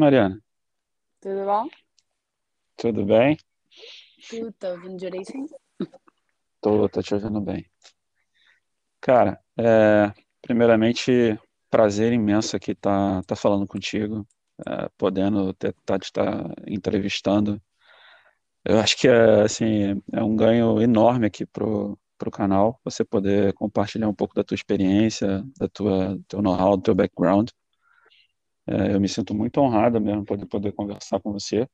Mariana. Tudo bom? Tudo bem? Tu tá ouvindo direitinho? Tô, tô te ouvindo bem. Cara, é, primeiramente, prazer imenso aqui estar tá, tá falando contigo, é, podendo estar tá, te tá entrevistando. Eu acho que é, assim, é um ganho enorme aqui pro, pro canal, você poder compartilhar um pouco da tua experiência, da tua teu know-how, do teu background. É, eu me sinto muito honrado mesmo por poder conversar com você.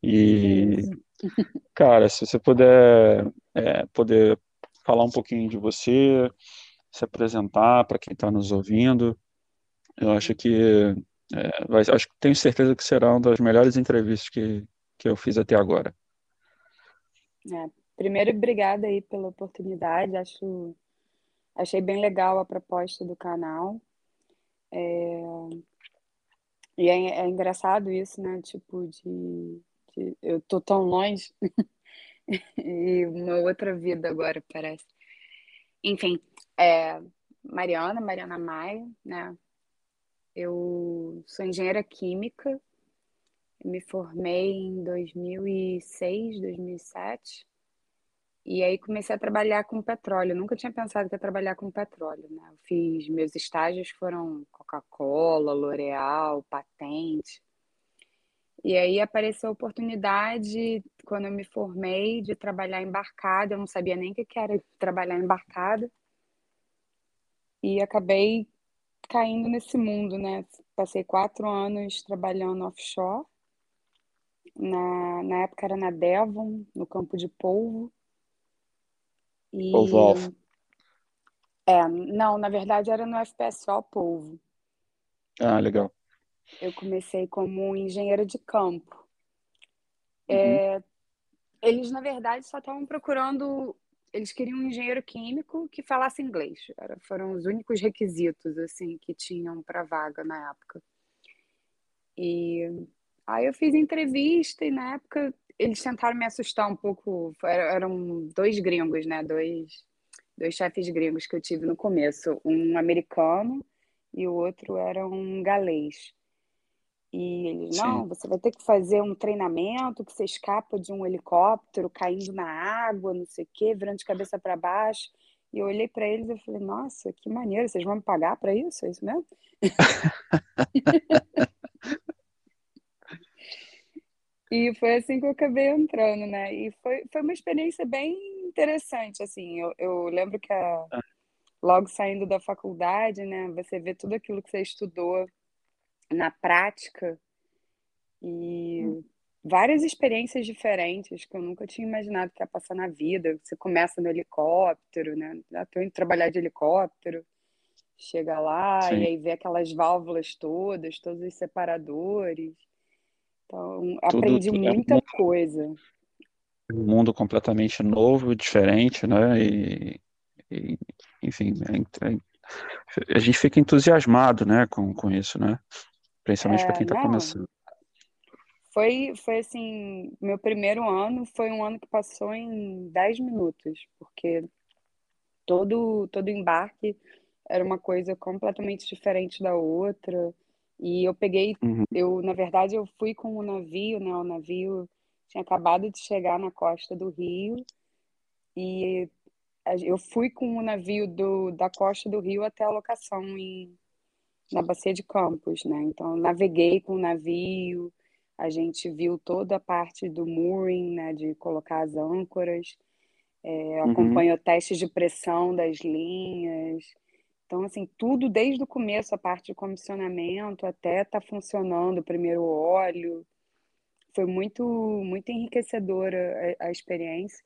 E, cara, se você puder, é, poder falar um pouquinho de você, se apresentar para quem está nos ouvindo, eu acho que é, vai, acho tenho certeza que será uma das melhores entrevistas que, que eu fiz até agora. É, primeiro, obrigada aí pela oportunidade. Acho, achei bem legal a proposta do canal. É, e é, é engraçado isso, né? Tipo, de, de eu tô tão longe e uma outra vida agora, parece. Enfim, é, Mariana, Mariana Maia, né? Eu sou engenheira química, me formei em 2006, 2007. E aí comecei a trabalhar com petróleo. Nunca tinha pensado que ia trabalhar com petróleo, né? Eu fiz meus estágios foram Coca-Cola, L'Oréal, Patente. E aí apareceu a oportunidade, quando eu me formei, de trabalhar embarcada. Eu não sabia nem o que era trabalhar embarcada. E acabei caindo nesse mundo, né? Passei quatro anos trabalhando offshore. Na, na época era na Devon, no campo de polvo. E... Polvo É, não, na verdade era no FPSO Polvo. Ah, legal. Eu comecei como engenheira de campo. Uhum. É, eles, na verdade, só estavam procurando. Eles queriam um engenheiro químico que falasse inglês. Era, foram os únicos requisitos assim que tinham para vaga na época. E aí eu fiz entrevista e na época eles tentaram me assustar um pouco. Eram dois gringos, né? Dois, dois chefes gringos que eu tive no começo. Um americano e o outro era um galês. E eles, não, você vai ter que fazer um treinamento que você escapa de um helicóptero caindo na água, não sei o quê, virando de cabeça para baixo. E eu olhei para eles e falei, nossa, que maneiro, vocês vão me pagar para isso? É isso mesmo? E foi assim que eu acabei entrando, né? E foi, foi uma experiência bem interessante, assim. Eu, eu lembro que a, ah. logo saindo da faculdade, né? Você vê tudo aquilo que você estudou na prática e hum. várias experiências diferentes que eu nunca tinha imaginado que ia passar na vida. Você começa no helicóptero, né? Já tô indo trabalhar de helicóptero. Chega lá Sim. e aí vê aquelas válvulas todas, todos os separadores então, aprendi tudo, muita é coisa. Um mundo completamente novo, diferente, né? E, e enfim, é, é, a gente fica entusiasmado, né, com, com isso, né? Principalmente para quem está começando. Foi, foi assim, meu primeiro ano foi um ano que passou em 10 minutos, porque todo, todo embarque era uma coisa completamente diferente da outra. E eu peguei, uhum. eu na verdade eu fui com o navio, né? O navio tinha acabado de chegar na costa do Rio e eu fui com o navio do, da costa do Rio até a locação em, na bacia de Campos, né? Então naveguei com o navio, a gente viu toda a parte do mooring, né? De colocar as âncoras, é, uhum. acompanhou testes de pressão das linhas. Então, assim, tudo desde o começo, a parte de comissionamento até tá funcionando o primeiro óleo. Foi muito, muito enriquecedora a, a experiência.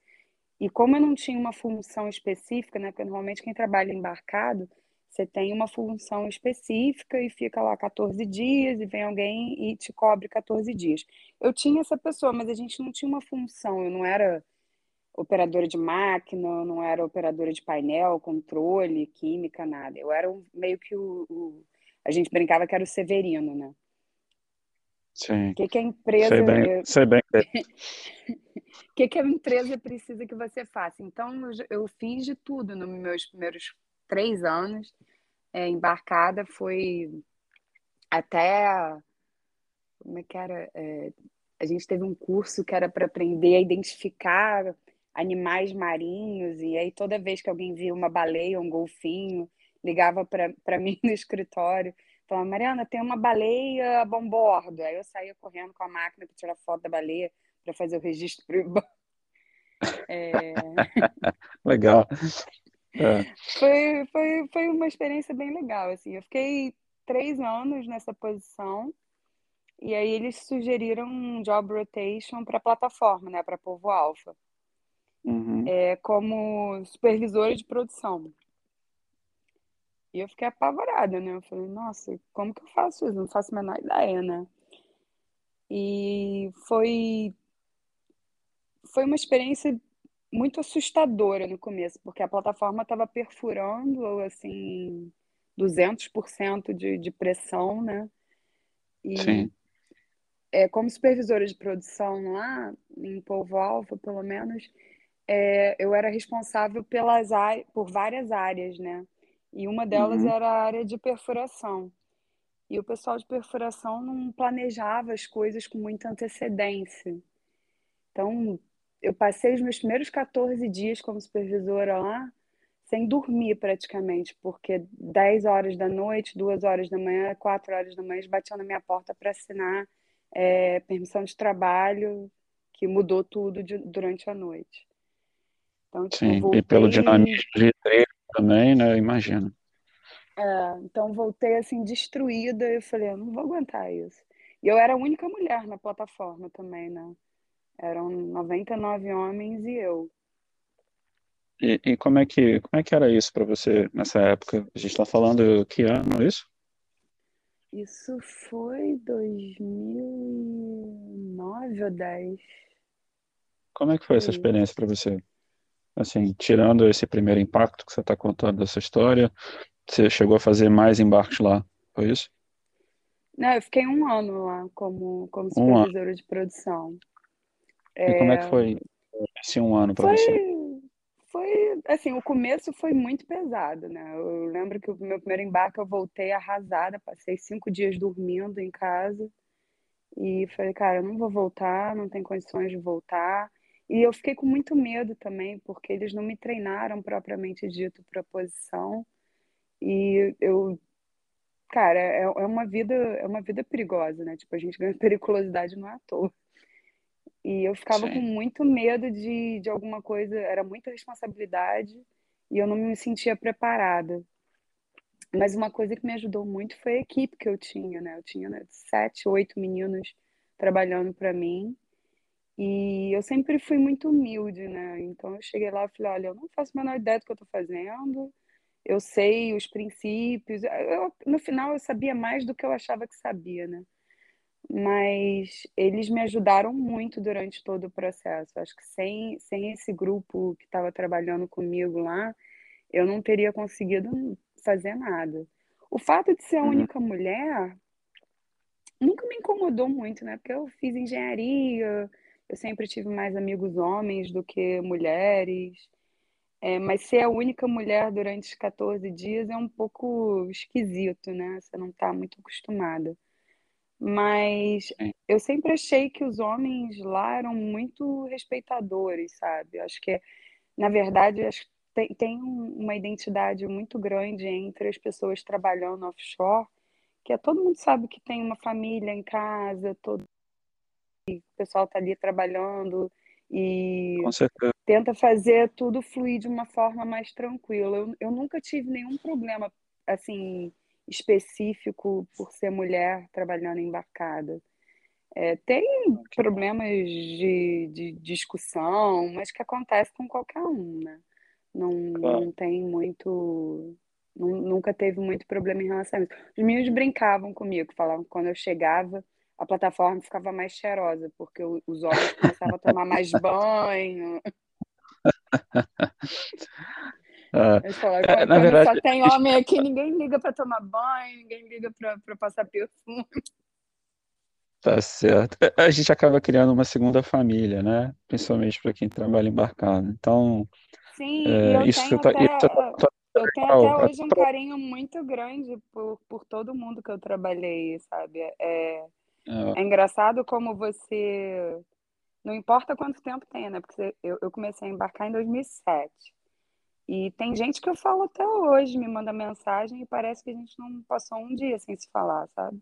E como eu não tinha uma função específica, né? Porque normalmente quem trabalha embarcado, você tem uma função específica e fica lá 14 dias e vem alguém e te cobre 14 dias. Eu tinha essa pessoa, mas a gente não tinha uma função, eu não era operadora de máquina, não era operadora de painel, controle, química, nada. Eu era meio que o, o, A gente brincava que era o Severino, né? Sim. O que, que a empresa. Sei bem. Sei bem. O que, que a empresa precisa que você faça? Então, eu, eu fiz de tudo nos meus primeiros três anos. É, embarcada foi até como é que era? É, a gente teve um curso que era para aprender a identificar animais marinhos, e aí toda vez que alguém via uma baleia, um golfinho, ligava para mim no escritório, falava, Mariana, tem uma baleia a bombordo. Aí eu saía correndo com a máquina para tirar foto da baleia, para fazer o registro para é... Legal. É. Foi, foi, foi uma experiência bem legal, assim. Eu fiquei três anos nessa posição e aí eles sugeriram um job rotation para a plataforma, né, para Povo Alfa, uhum. é, como supervisora de produção. E eu fiquei apavorada, né? Eu falei, nossa, como que eu faço isso? Não faço a menor ideia, né? E foi foi uma experiência muito assustadora no começo, porque a plataforma estava perfurando, assim, 200% de, de pressão, né? E Sim. É, como supervisora de produção lá, em Polvo Alfa, pelo menos, é, eu era responsável pelas por várias áreas, né? E uma delas uhum. era a área de perfuração. E o pessoal de perfuração não planejava as coisas com muita antecedência. Então, eu passei os meus primeiros 14 dias como supervisora lá sem dormir praticamente, porque 10 horas da noite, 2 horas da manhã, 4 horas da manhã, eles batiam na minha porta para assinar é, permissão de trabalho, que mudou tudo de, durante a noite. Então, tipo, Sim, voltei... e pelo dinamismo de treino também, né? Imagino. É, então voltei assim destruída e falei, eu não vou aguentar isso. E eu era a única mulher na plataforma também, né? Eram 99 homens e eu. E, e como, é que, como é que era isso para você nessa época? A gente está falando que ano isso? Isso foi 2009 ou 10. Como é que foi essa experiência para você? Assim, tirando esse primeiro impacto que você está contando dessa história, você chegou a fazer mais embarques lá, foi isso? Não, eu fiquei um ano lá como, como supervisora um de produção. E é... como é que é, foi esse um ano para você? Foi, assim, o começo foi muito pesado, né? Eu lembro que o meu primeiro embarque eu voltei arrasada, passei cinco dias dormindo em casa e falei, cara, eu não vou voltar, não tem condições de voltar. E eu fiquei com muito medo também, porque eles não me treinaram propriamente dito para a posição. E eu, cara, é, é uma vida, é uma vida perigosa, né? Tipo, a gente ganha periculosidade no ator. E eu ficava Sim. com muito medo de, de alguma coisa, era muita responsabilidade e eu não me sentia preparada. Mas uma coisa que me ajudou muito foi a equipe que eu tinha, né? Eu tinha né, sete, oito meninos trabalhando para mim e eu sempre fui muito humilde, né? Então eu cheguei lá e falei: olha, eu não faço a menor ideia do que eu estou fazendo, eu sei os princípios. Eu, no final eu sabia mais do que eu achava que sabia, né? Mas eles me ajudaram muito durante todo o processo. Acho que sem, sem esse grupo que estava trabalhando comigo lá, eu não teria conseguido fazer nada. O fato de ser a uhum. única mulher nunca me incomodou muito, né? Porque eu fiz engenharia, eu sempre tive mais amigos homens do que mulheres. É, mas ser a única mulher durante os 14 dias é um pouco esquisito, né? Você não está muito acostumada. Mas eu sempre achei que os homens lá eram muito respeitadores, sabe? Acho que, na verdade, acho tem, tem uma identidade muito grande entre as pessoas trabalhando offshore, que é todo mundo sabe que tem uma família em casa, todo o pessoal está ali trabalhando e tenta fazer tudo fluir de uma forma mais tranquila. Eu, eu nunca tive nenhum problema assim específico por ser mulher trabalhando embarcada. É, tem problemas de, de, discussão, mas que acontece com qualquer um, né? Não, não tem muito. Nunca teve muito problema em relação a isso. Os meninos brincavam comigo, falavam que quando eu chegava, a plataforma ficava mais cheirosa, porque os homens começavam a tomar mais banho. Uh, é, na verdade, só tem homem aqui, ninguém liga para tomar banho, ninguém liga para passar perfume. Tá certo. É, a gente acaba criando uma segunda família, né? Principalmente para quem trabalha embarcado. Então, Sim, é, eu isso tenho tá, até, isso tá, tá eu tenho até hoje um carinho muito grande por, por todo mundo que eu trabalhei, sabe? É, É, É engraçado como você. Não importa quanto tempo tenha, né? Porque você- eu, eu comecei a embarcar em 2007. E tem gente que eu falo até hoje, me manda mensagem e parece que a gente não passou um dia sem se falar, sabe?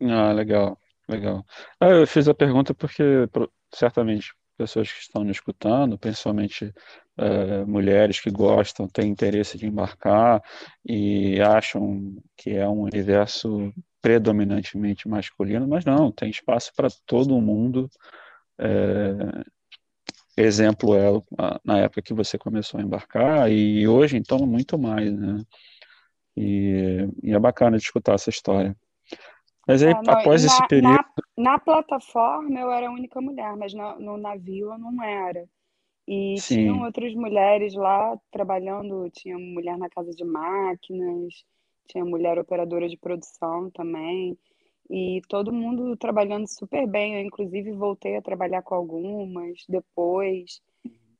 Ah, legal, legal. Ah, eu fiz a pergunta porque certamente pessoas que estão nos escutando, principalmente eh, mulheres que gostam, têm interesse de embarcar e acham que é um universo predominantemente masculino, mas não, tem espaço para todo mundo. Eh, exemplo é na época que você começou a embarcar e hoje então muito mais, né? E, e é bacana de escutar essa história. Mas aí, É, não, após esse na, período, na, na plataforma eu era a única mulher, mas no, no navio eu não era. E tinham sim. outras mulheres lá trabalhando, tinha mulher na casa de máquinas, tinha mulher operadora de produção também, e todo mundo trabalhando super bem. Eu, inclusive, voltei a trabalhar com algumas depois.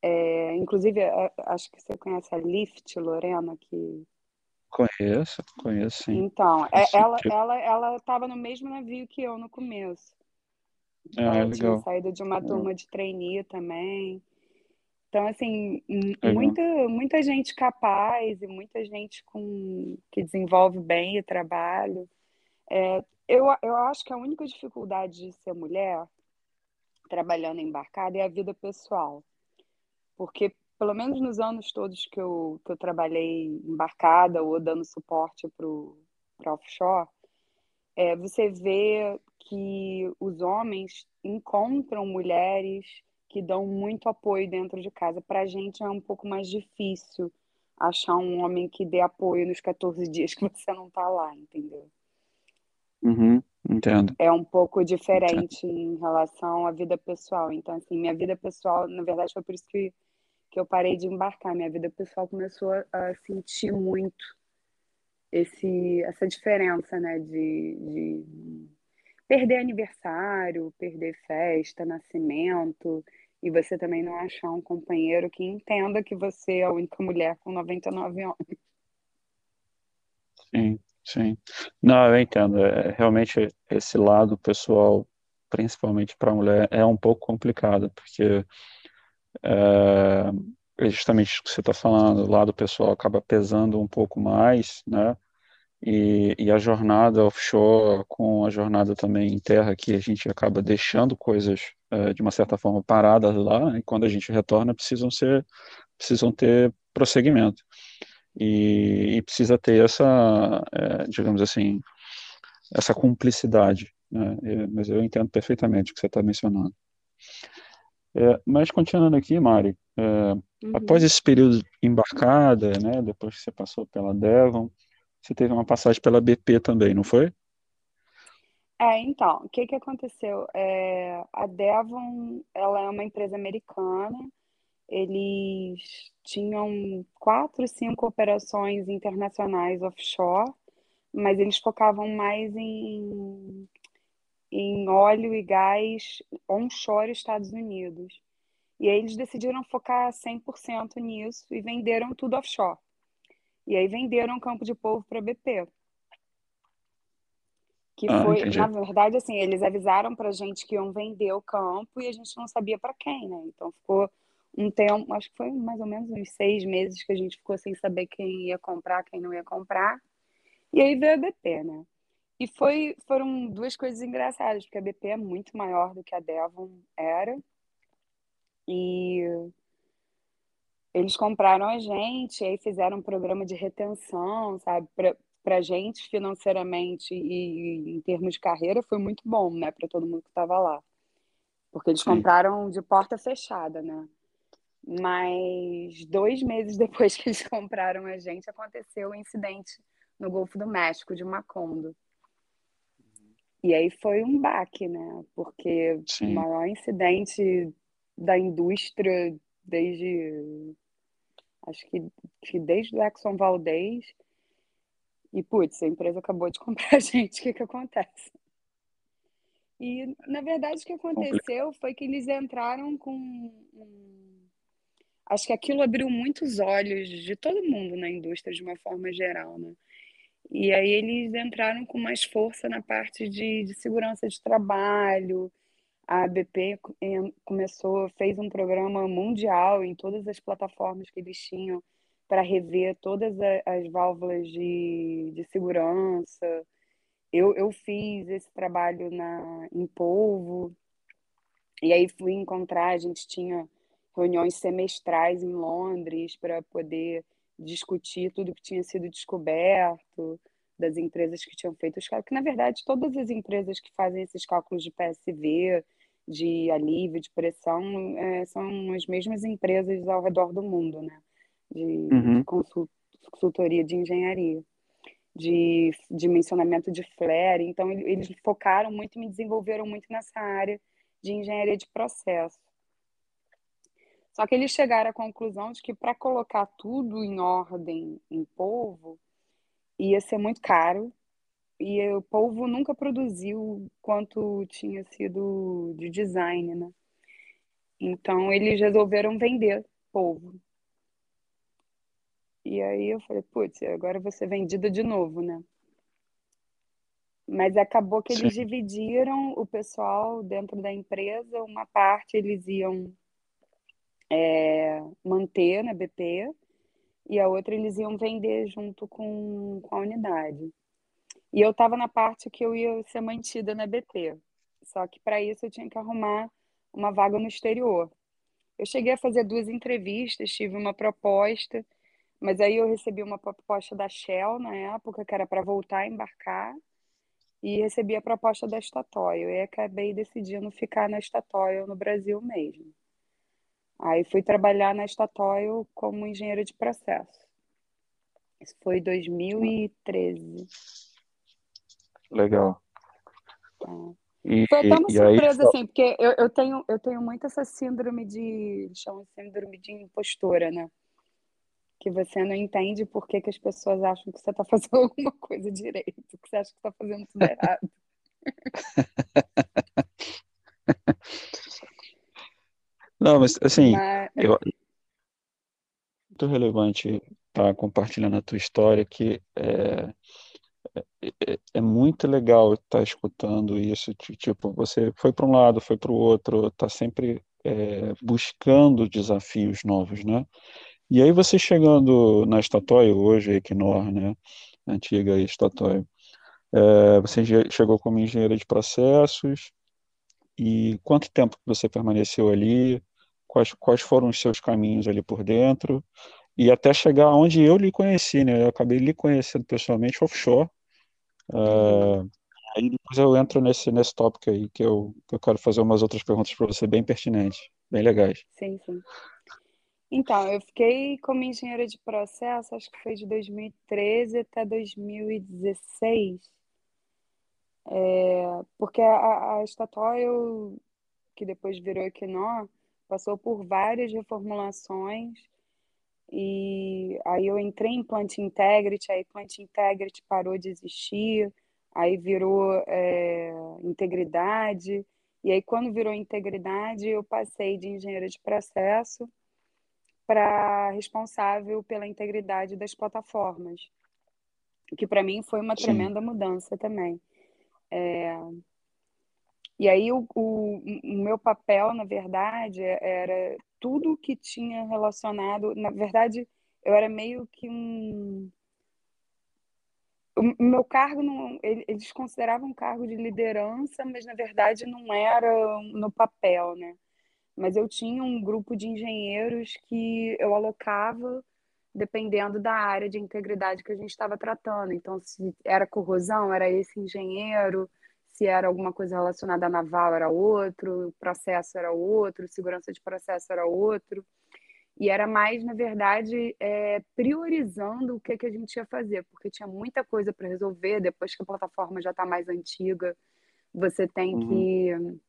É, inclusive, acho que você conhece a Lift, Lorena, que Conheço, conheço sim. Então, é- ela tipo- ela ela estava no mesmo navio que eu no começo. Ah, é Ela tinha legal, saído de uma legal, turma de trainee também. Então, assim, m- legal. muita muita gente capaz e muita gente com que desenvolve bem o trabalho. É, eu, eu acho que a única dificuldade de ser mulher trabalhando embarcada é a vida pessoal. Porque, pelo menos nos anos todos que eu, que eu trabalhei embarcada ou dando suporte para o offshore, é, você vê que os homens encontram mulheres que dão muito apoio dentro de casa. Para a gente é um pouco mais difícil achar um homem que dê apoio nos 14 dias que você não está lá, entendeu? Uhum, entendo, É um pouco entendo. diferente em relação à vida pessoal. Então, assim, minha vida pessoal, na verdade, foi por isso que, que eu parei de embarcar. Minha vida pessoal começou a, a sentir muito esse, essa diferença, né, de, de perder aniversário, perder festa, nascimento, e você também não achar um companheiro que entenda que você é a única mulher com 99 anos. Sim, sim. Não, eu entendo. É, realmente esse lado pessoal, principalmente para a mulher, é um pouco complicado, porque é, é justamente isso que você está falando, o lado pessoal acaba pesando um pouco mais, né? E, e a jornada offshore com a jornada também em terra, que a gente acaba deixando coisas eh, de uma certa forma paradas lá, e quando a gente retorna precisam ser, precisam ter prosseguimento. E, e precisa ter essa, eh, digamos assim, essa cumplicidade, né? Mas eu entendo perfeitamente o que você está mencionando. Eh, mas continuando aqui, Mari, eh, após Uhum. esse período embarcada, né, depois que você passou pela Devon, você teve uma passagem pela BP também, não foi? É, então, o que que aconteceu? É, a Devon, ela é uma empresa americana. Eles tinham quatro, cinco operações internacionais offshore, mas eles focavam mais em, em óleo e gás onshore Estados Unidos. E aí eles decidiram focar 100% nisso e venderam tudo offshore. E aí venderam o Campo de Polvo para a BP. que Ah, foi, na entendi. verdade, assim, eles avisaram pra gente que iam vender o campo e a gente não sabia para quem, né? Então ficou um tempo, acho que foi mais ou menos uns seis meses que a gente ficou sem saber quem ia comprar, quem não ia comprar. E aí veio a BP, né? E foi, foram duas coisas engraçadas, porque a BP é muito maior do que a Devon era. E eles compraram a gente, e aí fizeram um programa de retenção, sabe? Pra, pra gente, financeiramente e em termos de carreira, foi muito bom, né? Para todo mundo que estava lá. Porque eles Sim. compraram de porta fechada, né? Mas dois meses depois que eles compraram a gente, aconteceu o incidente no Golfo do México, de Macondo. E aí foi um baque, né? Porque o Sim. maior incidente da indústria desde acho que, que desde o Exxon Valdez. E, putz, a empresa acabou de comprar a gente, o que que acontece? E, na verdade, o que aconteceu foi que eles entraram com. Acho que aquilo abriu muitos olhos de todo mundo na indústria, de uma forma geral, né? E aí eles entraram com mais força na parte de, de segurança de trabalho. A BP começou, fez um programa mundial em todas as plataformas que eles tinham para rever todas as válvulas de, de segurança. Eu, eu fiz esse trabalho na, em Polvo, e aí fui encontrar, a gente tinha reuniões semestrais em Londres para poder discutir tudo que tinha sido descoberto das empresas que tinham feito os cálculos, que na verdade todas as empresas que fazem esses cálculos de PSV, de alívio, de pressão, é, são as mesmas empresas ao redor do mundo, né? De, uhum. de consultoria de engenharia, de dimensionamento de flare. Então, eles focaram muito e me desenvolveram muito nessa área de engenharia de processo. Só que eles chegaram à conclusão de que para colocar tudo em ordem em polvo ia ser muito caro e o polvo nunca produziu quanto tinha sido de design, né? Então eles resolveram vender polvo. E aí eu falei, putz, agora vou ser vendida de novo, né? Mas acabou que eles Sim. dividiram o pessoal dentro da empresa, uma parte eles iam é, manter na BP e a outra eles iam vender junto com, com a unidade. E eu estava na parte que eu ia ser mantida na BP. Só que para isso eu tinha que arrumar uma vaga no exterior. Eu cheguei a fazer duas entrevistas, tive uma proposta, mas aí eu recebi uma proposta da Shell na época, que era para voltar a embarcar e recebi a proposta da Statoil e acabei decidindo ficar na Statoil no Brasil mesmo. Aí fui trabalhar na Statoil como engenheira de processo. Isso foi 2013. Legal. É. E, foi até uma surpresa, aí... assim, porque eu, eu, tenho, eu tenho muito essa síndrome de. chamam síndrome de impostora, né? que você não entende por que, que as pessoas acham que você está fazendo alguma coisa direito, que você acha que está fazendo tudo errado. Não, mas assim, mas... Eu, muito relevante estar tá compartilhando a tua história, que é, é, é, é muito legal estar tá escutando isso, tipo, você foi para um lado, foi para o outro, está sempre é, buscando desafios novos, né? E aí você chegando na Statoil, hoje Equinor, né, antiga Statoil, é, você chegou como engenheira de processos, e quanto tempo você permaneceu ali? Quais, quais foram os seus caminhos ali por dentro? E até chegar onde eu lhe conheci, né? Eu acabei lhe conhecendo pessoalmente offshore. Uh, aí depois eu entro nesse, nesse tópico aí, que eu, que eu quero fazer umas outras perguntas para você bem pertinentes, bem legais. Sim, sim. Então, eu fiquei como engenheira de processo, acho que foi de 2013 até 2016, é, porque a, a que depois virou Equinor, passou por várias reformulações e aí eu entrei em Plant Integrity, aí Plant Integrity parou de existir, aí virou é, integridade, e aí quando virou integridade eu passei de engenheira de processo para responsável pela integridade das plataformas, que para mim foi uma Sim. tremenda mudança também. É... E aí o, o, o, meu papel, na verdade, era tudo que tinha relacionado. Na verdade, eu era meio que um. O meu cargo, não, eles consideravam um cargo de liderança, mas na verdade não era no papel, né? mas eu tinha um grupo de engenheiros que eu alocava dependendo da área de integridade que a gente estava tratando. Então, se era corrosão, era esse engenheiro, se era alguma coisa relacionada à naval, era outro, processo era outro, segurança de processo era outro. E era mais, na verdade, é, priorizando o que, que a gente ia fazer, porque tinha muita coisa para resolver. Depois que a plataforma já está mais antiga, você tem uhum. que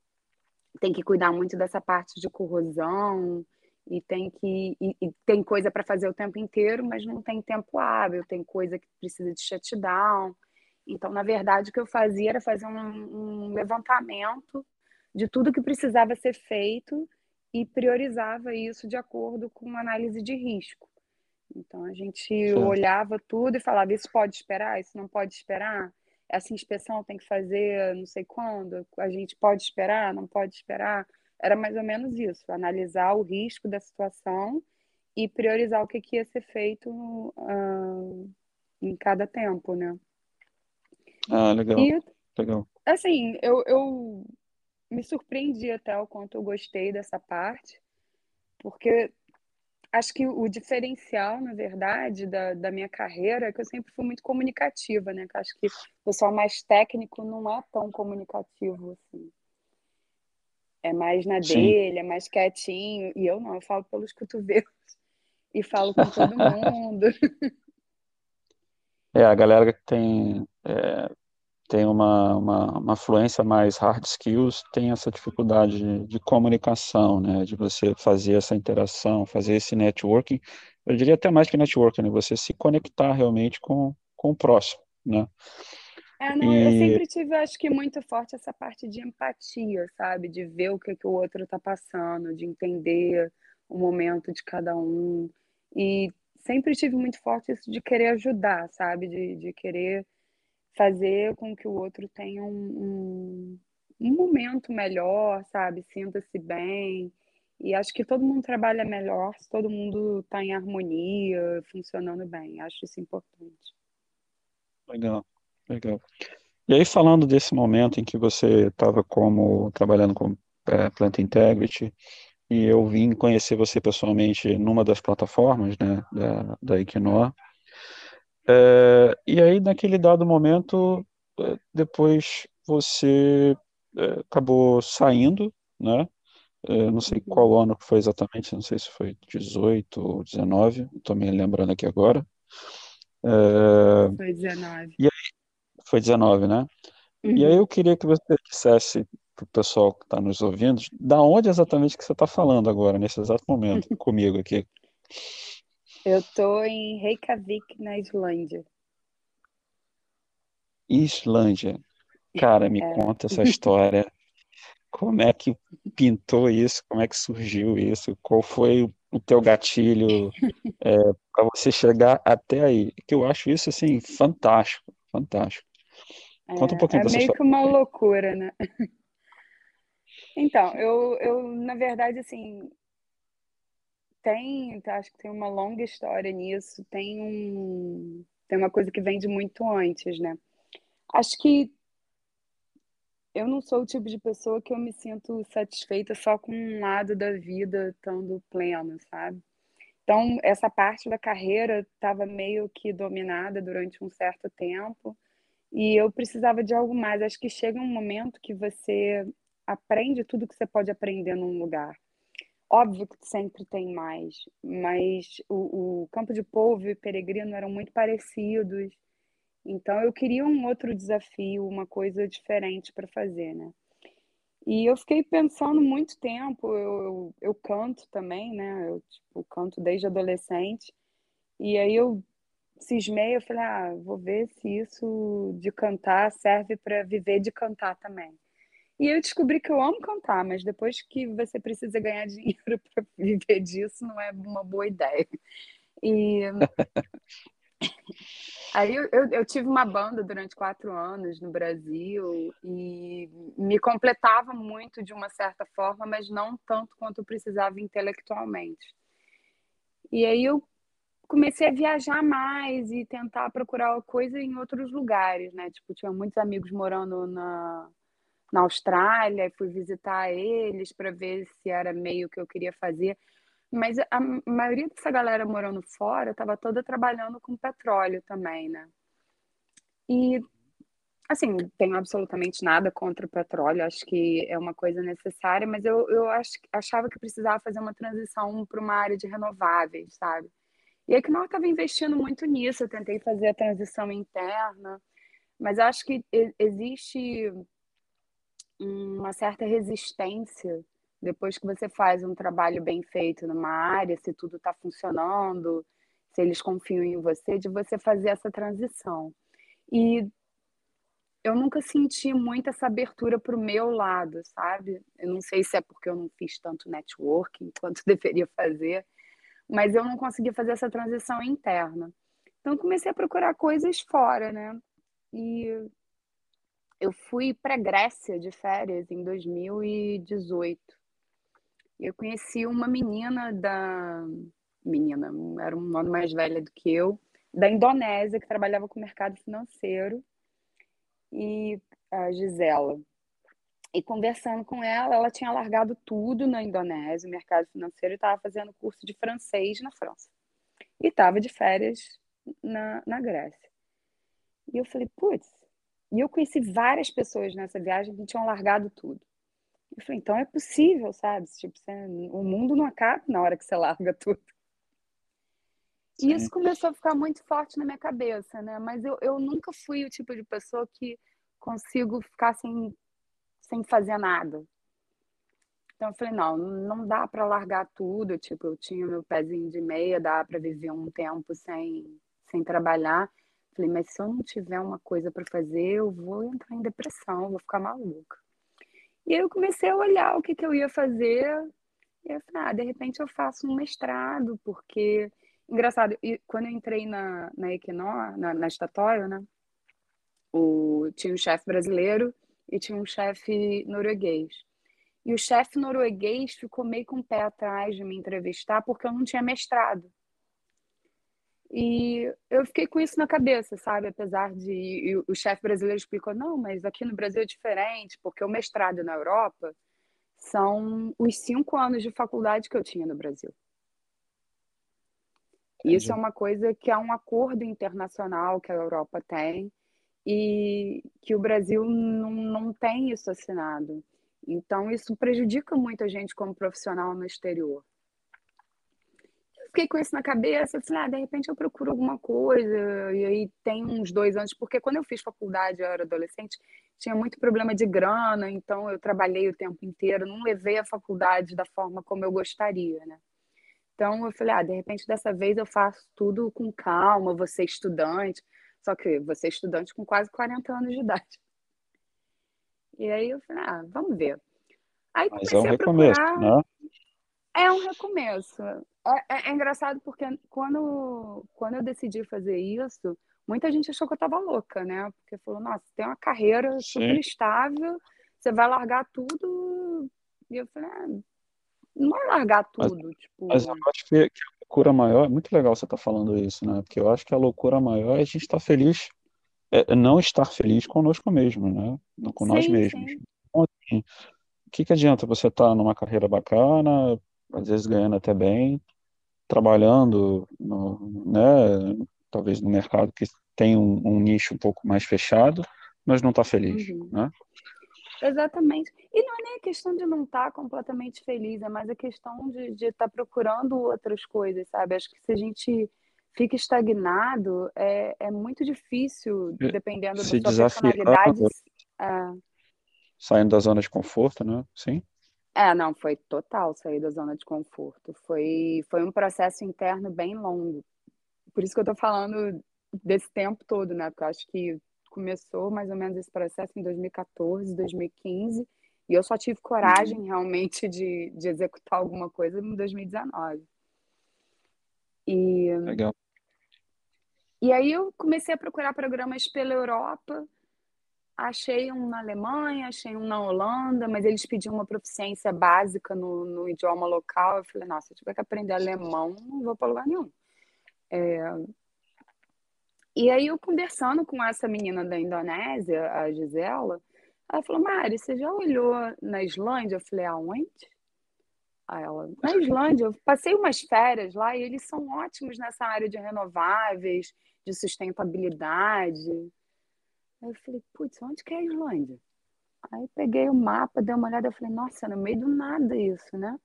tem que cuidar muito dessa parte de corrosão e tem que e, e tem coisa para fazer o tempo inteiro, mas não tem tempo hábil, tem coisa que precisa de shutdown. Então, na verdade, o que eu fazia era fazer um, um levantamento de tudo que precisava ser feito e priorizava isso de acordo com análise de risco. Então a gente certo. olhava tudo e falava: isso pode esperar, isso não pode esperar. Essa inspeção tem que fazer não sei quando, a gente pode esperar, não pode esperar. Era mais ou menos isso, analisar o risco da situação e priorizar o que, que ia ser feito uh, em cada tempo, né? Ah, legal. E, legal. assim, eu, eu me surpreendi até o quanto eu gostei dessa parte, porque acho que o diferencial, na verdade, da, da minha carreira é que eu sempre fui muito comunicativa, né? Que acho que o pessoal mais técnico não é tão comunicativo assim. É mais na Sim. dele, é mais quietinho. E eu não, eu falo pelos cotovelos e falo com todo mundo. É, a galera que tem, é, tem uma, uma, uma fluência mais hard skills tem essa dificuldade de, de, comunicação, né? De você fazer essa interação, fazer esse networking. Eu diria até mais que networking, né? Você se conectar realmente com, com o próximo, né? É, não, e... eu sempre tive, acho que, muito forte essa parte de empatia, sabe? De ver o que, que o outro está passando, de entender o momento de cada um. E sempre tive muito forte isso de querer ajudar, sabe? De, de querer fazer com que o outro tenha um, um, um momento melhor, sabe? Sinta-se bem. E acho que todo mundo trabalha melhor se todo mundo está em harmonia, funcionando bem. Acho isso importante. Legal, legal. E aí, falando desse momento em que você estava como trabalhando com é, Plant Integrity, e eu vim conhecer você pessoalmente numa das plataformas, né, da, da Equinor, é, e aí, naquele dado momento, é, depois você é, acabou saindo, né? Eu não sei qual Uhum. ano que foi exatamente, não sei se foi 18 ou 19, estou me lembrando aqui agora. É, Foi 19. e aí, foi 19, né? E aí Uhum. eu queria que você dissesse para o pessoal que está nos ouvindo, da onde exatamente que você está falando agora, nesse exato momento, comigo aqui. Eu tô em Reykjavik, na Islândia. Islândia. Cara, me É. conta essa história. Como é que pintou isso? Como é que surgiu isso? Qual foi o teu gatilho é, para você chegar até aí? Que eu acho isso assim fantástico, fantástico. Conta um pouquinho É, é meio que uma loucura, né? Então, eu, eu, na verdade, assim, tem, acho que tem uma longa história nisso, tem um, tem uma coisa que vem de muito antes, né? Acho que eu não sou o tipo de pessoa que eu me sinto satisfeita só com um lado da vida estando pleno, sabe? Então, essa parte da carreira estava meio que dominada durante um certo tempo e eu precisava de algo mais. Acho que chega um momento que você aprende tudo que você pode aprender num lugar. Óbvio que sempre tem mais, mas o, o Campo de Polvo e Peregrino eram muito parecidos. Então eu queria um outro desafio, uma coisa diferente para fazer, né? E eu fiquei pensando muito tempo, eu, eu, eu canto também, né? Eu tipo, canto desde adolescente. E aí eu cismei, eu falei, ah, vou ver se isso de cantar serve para viver de cantar também. E eu descobri que eu amo cantar, mas depois que você precisa ganhar dinheiro para viver disso, não é uma boa ideia. E aí eu, eu, eu, tive uma banda durante quatro anos no Brasil e me completava muito de uma certa forma, mas não tanto quanto eu precisava intelectualmente. E aí eu comecei a viajar mais e tentar procurar coisa em outros lugares, né? Tipo, tinha muitos amigos morando na, na Austrália, fui visitar eles para ver se era meio que eu queria fazer. Mas a maioria dessa galera morando fora estava toda trabalhando com petróleo também, né? E, assim, tenho absolutamente nada contra o petróleo, acho que é uma coisa necessária, mas eu, eu ach, achava que precisava fazer uma transição para uma área de renováveis, sabe? E a Equinor estava investindo muito nisso, eu tentei fazer a transição interna, mas acho que existe uma certa resistência depois que você faz um trabalho bem feito numa área, se tudo está funcionando, se eles confiam em você, de você fazer essa transição. E eu nunca senti muito essa abertura para o meu lado, sabe? Eu não sei se é porque eu não fiz tanto networking quanto deveria fazer, mas eu não conseguia fazer essa transição interna. Então comecei a procurar coisas fora, né? E eu fui para Grécia de férias em 2018. Eu conheci uma menina da menina, era um ano mais velha do que eu, da Indonésia que trabalhava com o mercado financeiro e a Gisela. E conversando com ela, ela tinha largado tudo na Indonésia, o mercado financeiro, e estava fazendo curso de francês na França. E estava de férias na, na Grécia. E eu falei, putz. E eu conheci várias pessoas nessa viagem que tinham largado tudo. Eu falei, então é possível, sabe? Tipo, você, o mundo não acaba na hora que você larga tudo. E isso começou a ficar muito forte na minha cabeça, né? Mas eu, eu nunca fui o tipo de pessoa que consigo ficar sem sem fazer nada. Então eu falei, não, não dá para largar tudo, tipo, eu tinha meu pezinho de meia, dá para viver um tempo sem sem trabalhar. Falei, mas se eu não tiver uma coisa para fazer, eu vou entrar em depressão, vou ficar maluca. E aí eu comecei a olhar o que, que eu ia fazer. E eu falei, ah, de repente eu faço um mestrado, porque. Engraçado, quando eu entrei na, na Equinor, na, na né? O, tinha um chefe brasileiro e tinha um chefe norueguês. E o chefe norueguês ficou meio com o pé atrás de me entrevistar porque eu não tinha mestrado. E eu fiquei com isso na cabeça, sabe? Apesar de. o chefe brasileiro explicou: não, mas aqui no Brasil é diferente, porque o mestrado na Europa são os cinco anos de faculdade que eu tinha no Brasil. Entendi. Isso é uma coisa que é um acordo internacional que a Europa tem e que o Brasil não, não tem isso assinado. Então, isso prejudica muito a gente como profissional no exterior. Fiquei com isso na cabeça, eu falei, ah, de repente eu procuro alguma coisa, e aí tem uns dois anos, porque quando eu fiz faculdade, eu era adolescente, tinha muito problema de grana, então eu trabalhei o tempo inteiro, não levei a faculdade da forma como eu gostaria, né? Então eu falei, ah, de repente dessa vez eu faço tudo com calma, ser estudante, só que você estudante com quase 40 anos de idade. E aí eu falei, ah, vamos ver. Aí Mas é um recomeço, né? É um recomeço. É, é, é, engraçado porque quando, quando eu decidi fazer isso, muita gente achou que eu estava louca, né? Porque falou, nossa, tem uma carreira super estável, você vai largar tudo. E eu falei, ah, não é largar tudo. Mas, tipo... mas eu acho que, que loucura maior, é muito legal você estar tá falando isso, né? Porque eu acho que a loucura maior é a gente estar tá feliz, é, é não estar feliz conosco mesmo, né? Não com sim, nós mesmos. Sim. Então, assim, o que, que adianta você estar tá numa carreira bacana, às vezes ganhando até bem, trabalhando, no, né? Talvez no mercado que tem um, um nicho um pouco mais fechado, mas não está feliz, uhum. né? Exatamente. E não é nem a questão de não estar tá completamente feliz, é mais a questão de estar tá procurando outras coisas, sabe? Acho que se a gente fica estagnado, é, é muito difícil, dependendo se da sua personalidade. É... Saindo da zona de conforto, né? Sim. É, não, foi total sair da zona de conforto. Foi, foi um processo interno bem longo. Por isso que eu tô falando desse tempo todo, né? Porque eu acho que começou mais ou menos esse processo em 2014, 2015, e eu só tive coragem uhum. realmente de, de executar alguma coisa em 2019. E, Legal. E aí eu comecei a procurar programas pela Europa, achei um na Alemanha, achei um na Holanda, mas eles pediam uma proficiência básica no, no idioma local. Eu falei, nossa, se eu tiver que aprender alemão, não vou para lugar nenhum. É, e aí eu conversando com essa menina da Indonésia, a Gisela, ela falou, Mari, você já olhou na Islândia? Eu falei, aonde? Aí ela, na Islândia, eu passei umas férias lá e eles são ótimos nessa área de renováveis, de sustentabilidade. Aí eu falei, putz, onde que é a Islândia? Aí peguei o mapa, dei uma olhada, eu falei, nossa, no meio do nada isso, né?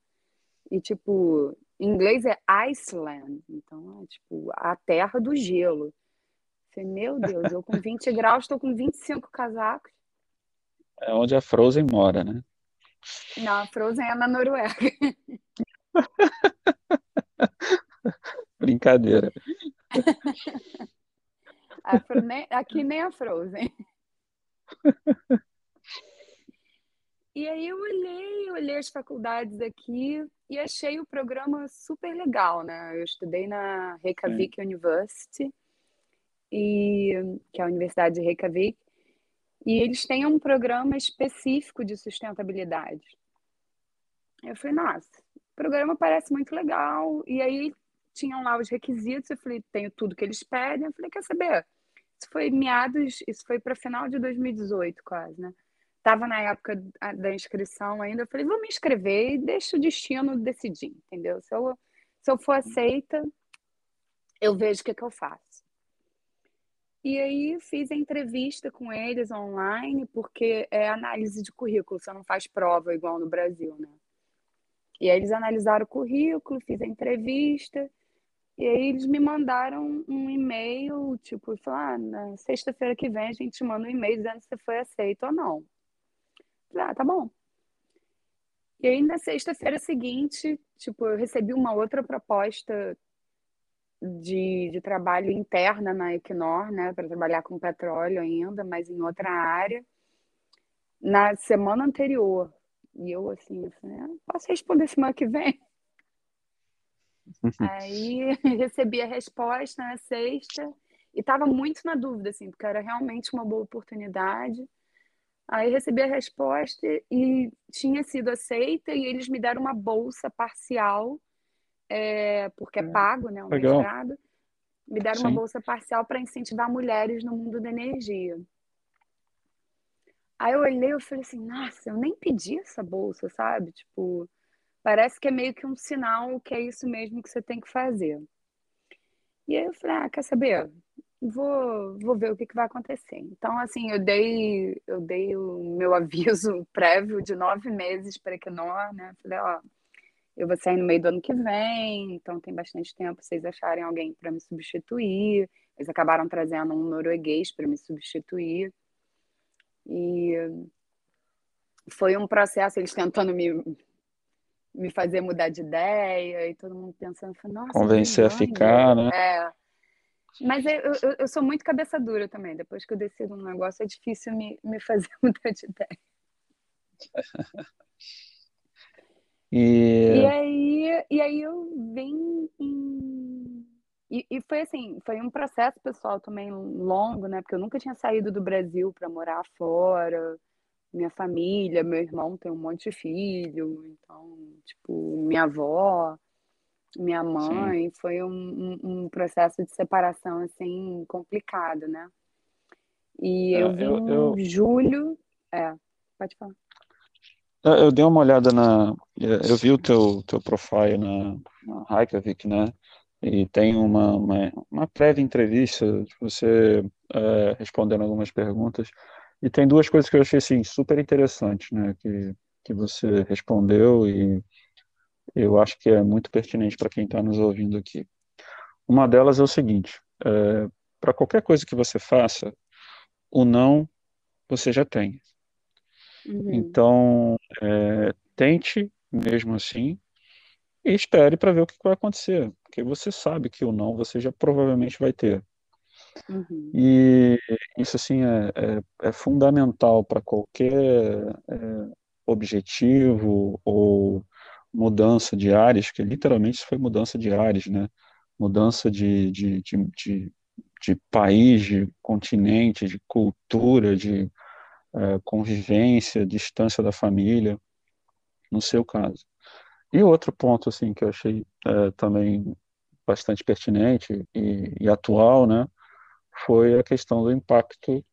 E tipo, em inglês é Iceland, então é tipo a terra do gelo. Falei, meu Deus, eu com 20 graus estou com 25 casacos. É onde a Frozen mora, né? Não, a Frozen é na Noruega. Brincadeira. Aqui nem a Frozen. E aí eu olhei, olhei as faculdades aqui e achei o programa super legal, né? Eu estudei na Reykjavik Sim. University, e, que é a Universidade de Reykjavik, e eles têm um programa específico de sustentabilidade. Eu falei, nossa, o programa parece muito legal. E aí tinham lá os requisitos, eu falei, tenho tudo que eles pedem. Eu falei, quer saber? Isso foi meados, isso foi para final de 2018, quase, né? Tava na época da inscrição ainda, eu falei, vou me inscrever e deixa o destino decidir, entendeu? Se eu, se eu for aceita, eu vejo o que, que eu faço. E aí fiz a entrevista com eles online, porque é análise de currículo, você não faz prova igual no Brasil, né? E aí eles analisaram o currículo, fiz a entrevista, e aí eles me mandaram um e-mail, tipo, falaram, ah, na sexta-feira que vem a gente manda um e-mail dizendo se foi aceito ou não. Ah, tá bom. E aí, na sexta-feira seguinte, tipo, eu recebi uma outra proposta de, de trabalho interna na Equinor, né, para trabalhar com petróleo ainda, mas em outra área, na semana anterior. E eu, assim, eu falei, ah, posso responder semana que vem? Aí recebi a resposta na sexta e estava muito na dúvida, assim, porque era realmente uma boa oportunidade. Aí recebi a resposta e tinha sido aceita e eles me deram uma bolsa parcial, é, porque é, é pago, né, o Legal. mestrado. Me deram Sim. uma bolsa parcial para incentivar mulheres no mundo da energia. Aí eu olhei e falei assim, nossa, eu nem pedi essa bolsa, sabe? Tipo, parece que é meio que um sinal que é isso mesmo que você tem que fazer. E aí eu falei, ah, quer saber? vou, vou ver o que, que vai acontecer. Então, assim, eu dei, eu dei o meu aviso prévio de nove meses para Equinor, né? Falei, ó, eu vou sair no meio do ano que vem, então tem bastante tempo vocês acharem alguém para me substituir. Eles acabaram trazendo um norueguês para me substituir. E foi um processo, eles tentando me, me fazer mudar de ideia e todo mundo pensando, nossa, convencer a ficar, né? É. Mas eu, eu, eu, sou muito cabeça dura também. Depois que eu decido um negócio, é difícil me, me fazer mudar de ideia. e... e aí, e aí eu vim em... e, e foi assim, foi um processo pessoal também longo, né? Porque eu nunca tinha saído do Brasil para morar fora. Minha família, meu irmão tem um monte de filho, então, tipo, minha avó minha mãe, Sim. foi um, um, um, processo de separação assim complicado, né? E é, eu vi eu, eu... julho, é, pode falar. Eu dei uma olhada na, eu vi o teu teu profile na, na Reykjavik, né? E tem uma, uma, uma prévia entrevista, você é, respondendo algumas perguntas. E tem duas coisas que eu achei assim, super interessantes, né? Que, que você respondeu e eu acho que é muito pertinente para quem está nos ouvindo aqui. Uma delas é o seguinte: é, para qualquer coisa que você faça, o não você já tem. Uhum. Então, é, tente mesmo assim e espere para ver o que vai acontecer, porque você sabe que o não você já provavelmente vai ter. Uhum. E isso assim é, é, é fundamental para qualquer é, objetivo ou mudança de áreas, que literalmente isso foi mudança de áreas, né? Mudança de, de, de, de, de país, de continente, de cultura, de uh, convivência, distância da família, no seu caso. E outro ponto, assim, que eu achei uh, também bastante pertinente e, e, atual, né, foi a questão do impacto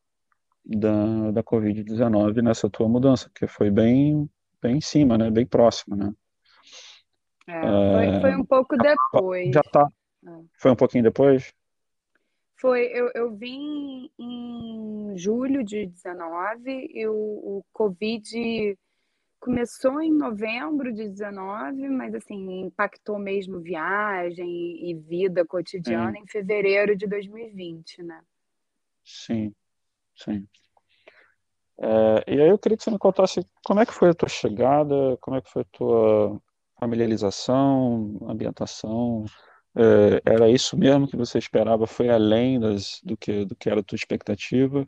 da, da Covid-19 nessa tua mudança, que foi bem, bem em cima, né, bem próximo, né? É, foi, foi, um pouco depois. Já tá. É. Foi um pouquinho depois? Foi, eu, eu vim em julho de 19 e o, o Covid começou em novembro de 19, mas assim, impactou mesmo viagem e vida cotidiana sim. em fevereiro de 2020, né? Sim, sim. É, e aí eu queria que você me contasse como é que foi a tua chegada, como é que foi a tua familiarização, ambientação, é, era isso mesmo que você esperava? Foi além das, do, que, do que era a tua expectativa?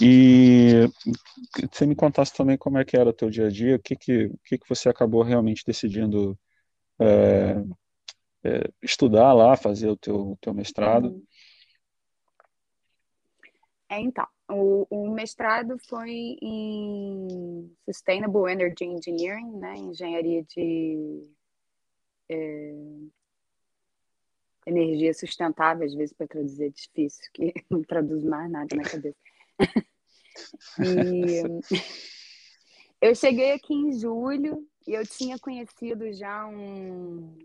E você me contasse também como é que era o teu dia a dia, o que que, o que, que você acabou realmente decidindo é, é, estudar lá, fazer o teu, teu mestrado? É, então, o, o, mestrado foi em Sustainable Energy Engineering, né, engenharia de é, energia sustentável, às vezes para traduzir é difícil, que não traduz mais nada na cabeça. e eu cheguei aqui em julho e eu tinha conhecido já um,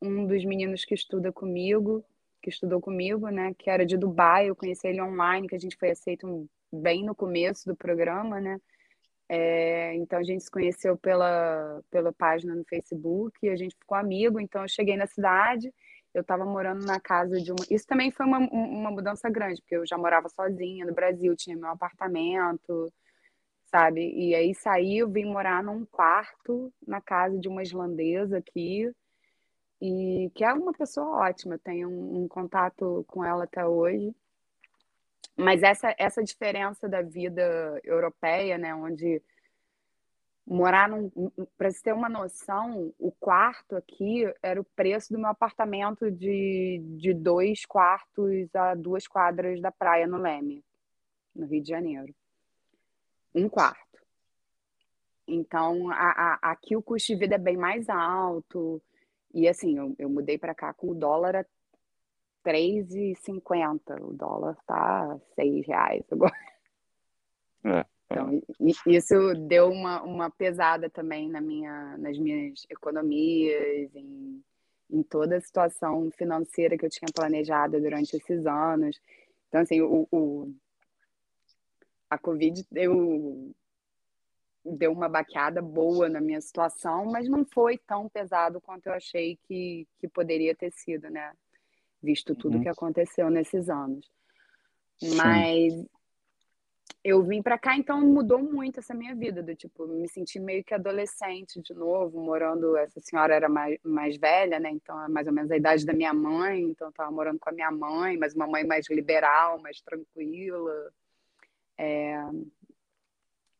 um dos meninos que estuda comigo, que estudou comigo, né, que era de Dubai, eu conheci ele online, que a gente foi aceito bem no começo do programa, né, é, então a gente se conheceu pela, pela página no Facebook e a gente ficou amigo, então eu cheguei na cidade, eu estava morando na casa de uma... Isso também foi uma, uma mudança grande, porque eu já morava sozinha no Brasil, tinha meu apartamento, sabe? E aí saí, eu vim morar num quarto na casa de uma islandesa aqui, e que é uma pessoa ótima, tenho um, um contato com ela até hoje. Mas essa, essa diferença da vida europeia, né, onde morar num. Para você ter uma noção, o quarto aqui era o preço do meu apartamento de, de dois quartos a duas quadras da praia no Leme, no Rio de Janeiro. Um quarto. Então, a, a, aqui o custo de vida é bem mais alto. E assim, eu, eu mudei para cá com o dólar a 3,50. O dólar tá 6 reais agora. É, então, é. isso deu uma, uma pesada também na minha, nas minhas economias, em, em toda a situação financeira que eu tinha planejado durante esses anos. Então, assim, o, o a Covid deu deu uma baqueada boa na minha situação, mas não foi tão pesado quanto eu achei que, que poderia ter sido, né? Visto tudo uhum. que aconteceu nesses anos. Sim. Eu vim para cá, então mudou muito essa minha vida, do tipo, me senti meio que adolescente de novo, morando, essa senhora era mais, mais velha, né, então é mais ou menos a idade da minha mãe, então eu tava morando com a minha mãe, mas uma mãe mais liberal, mais tranquila, é,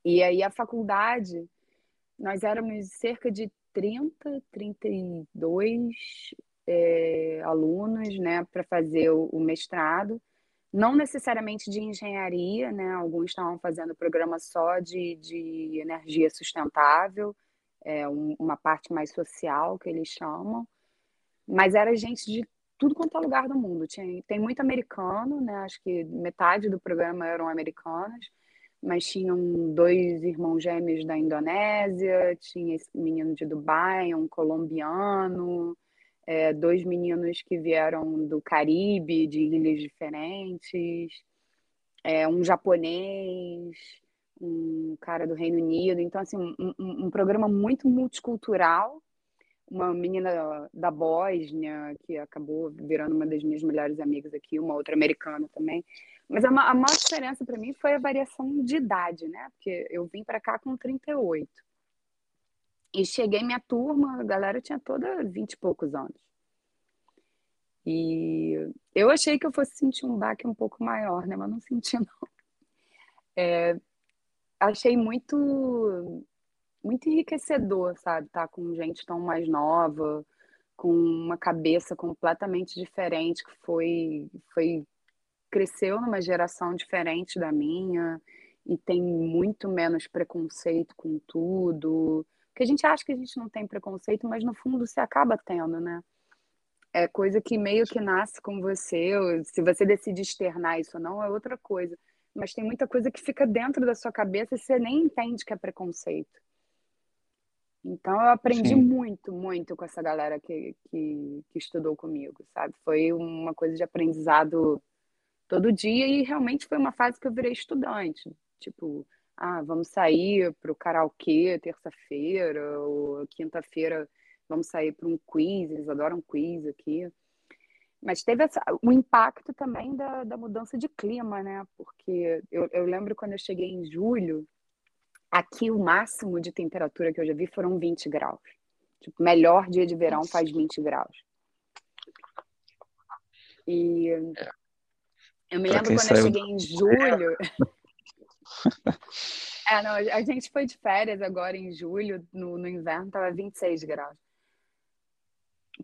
e aí a faculdade, nós éramos cerca de 30, 32 é, alunos, né, para fazer o, o, mestrado. Não necessariamente de engenharia, né? Alguns estavam fazendo programa só de, de energia sustentável, é, um, uma parte mais social que eles chamam. Mas era gente de tudo quanto é lugar do mundo. Tinha, tem muito americano, né? Acho que metade do programa eram americanos mas tinham dois irmãos gêmeos da Indonésia, tinha esse menino de Dubai, um colombiano, é, dois meninos que vieram do Caribe, de ilhas diferentes, é, um japonês, um cara do Reino Unido. Então, assim, um, um, um programa muito multicultural. Uma menina da Bósnia, que acabou virando uma das minhas melhores amigas aqui, uma outra americana também. Mas a, a maior diferença para mim foi a variação de idade, né? Porque eu vim para cá com 38. E cheguei minha turma, a galera tinha toda 20 e poucos anos. E eu achei que eu fosse sentir um baque um pouco maior, né? Mas não senti, não. É, achei muito muito enriquecedor, sabe? Estar tá com gente tão mais nova, com uma cabeça completamente diferente, que foi, foi cresceu numa geração diferente da minha e tem muito menos preconceito com tudo. Porque a gente acha que a gente não tem preconceito, mas no fundo você acaba tendo, né? É coisa que meio que nasce com você. Se você decide externar isso ou não, é outra coisa. Mas tem muita coisa que fica dentro da sua cabeça e você nem entende que é preconceito. Então eu aprendi Sim. muito, muito com essa galera que, que, que estudou comigo, sabe? Foi uma coisa de aprendizado todo dia e realmente foi uma fase que eu virei estudante. Tipo, ah, vamos sair para o karaokê terça-feira ou quinta-feira vamos sair para um quiz, eles adoram quiz aqui. Mas teve essa, o impacto também da, da mudança de clima, né? Porque eu, eu lembro quando eu cheguei em julho, aqui o máximo de temperatura que eu já vi foram 20 graus. Tipo, melhor dia de verão faz 20 graus. E eu me lembro quando eu cheguei em julho. é, não, a gente foi de férias agora em julho, no, no inverno, tava 26 graus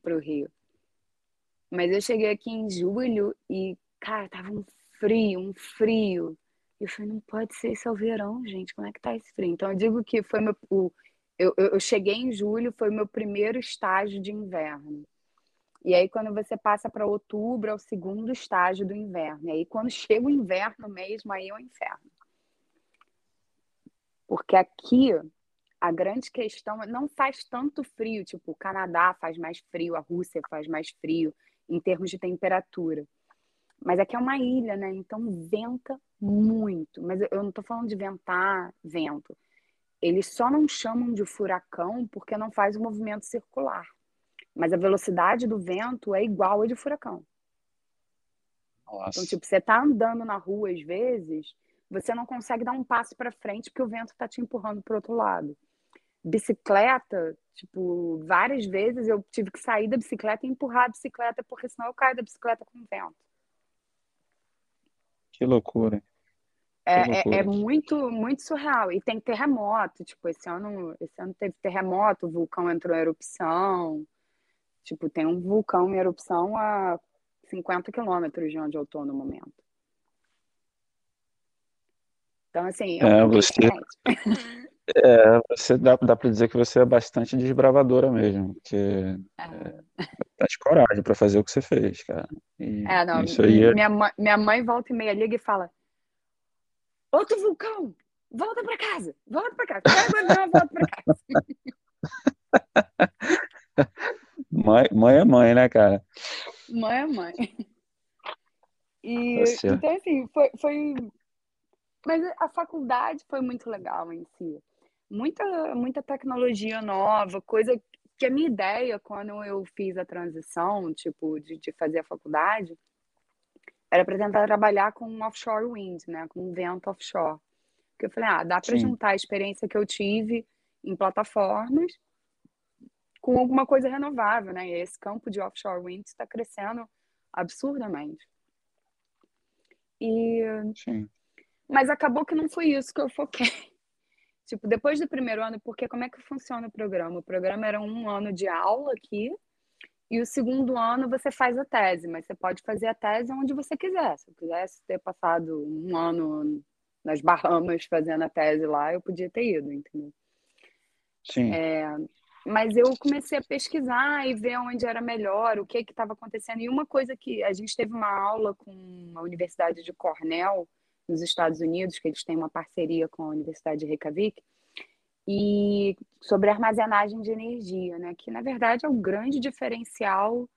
para o Rio. Mas eu cheguei aqui em julho e, cara, tava um frio, um frio. E eu falei, não pode ser, esse é o verão, gente, como é que tá esse frio? Então eu digo que foi meu. O, eu, eu cheguei em julho, foi meu primeiro estágio de inverno. E aí, quando você passa para outubro, é o segundo estágio do inverno. E aí, quando chega o inverno mesmo, aí é o inferno. Porque aqui, a grande questão não faz tanto frio, tipo, o Canadá faz mais frio, a Rússia faz mais frio, em termos de temperatura. Mas aqui é uma ilha, né? Então venta muito. Mas eu não estou falando de ventar vento. Eles só não chamam de furacão porque não faz o movimento circular. Mas a velocidade do vento é igual a de furacão. Nossa. Então, tipo, você tá andando na rua às vezes, você não consegue dar um passo para frente porque o vento está te empurrando para outro lado. Bicicleta, tipo, várias vezes eu tive que sair da bicicleta e empurrar a bicicleta porque senão eu caio da bicicleta com o vento. Que loucura. É, é, é, muito, muito surreal. E tem terremoto, tipo, esse ano, esse ano teve terremoto, o vulcão entrou em erupção. Tipo, tem um vulcão em erupção a 50 quilômetros de onde eu tô no momento. Então, assim, é, você, é, você dá, dá para dizer que você é bastante desbravadora mesmo, porque é. É, de coragem para fazer o que você fez, cara. E é, não, isso aí é... minha, mãe, minha mãe volta e meia liga e fala: Outro vulcão, volta para casa, volta para casa, quero não, volta para casa. mãe, mãe é mãe, né, cara? Mãe é mãe. E, tá então, assim, foi, foi. Mas a faculdade foi muito legal em si muita, muita tecnologia nova, coisa que a minha ideia quando eu fiz a transição, tipo, de, de fazer a faculdade, era para tentar trabalhar com offshore wind, né, com vento offshore. Porque eu falei, ah, dá para juntar a experiência que eu tive em plataformas com alguma coisa renovável, né? E esse campo de offshore wind está crescendo absurdamente. E Sim. Mas acabou que não foi isso que eu foquei. Tipo, depois do primeiro ano, porque como é que funciona o programa? O programa era um ano de aula aqui, e o segundo ano você faz a tese, mas você pode fazer a tese onde você quiser. Se eu quisesse ter passado um ano nas Bahamas fazendo a tese lá, eu podia ter ido, entendeu? Sim. É, mas eu comecei a pesquisar e ver onde era melhor, o que estava acontecendo. E uma coisa que a gente teve uma aula com a Universidade de Cornell, nos Estados Unidos, que eles têm uma parceria com a Universidade de Reykjavik, e sobre armazenagem de energia, né? que na verdade é o grande diferencial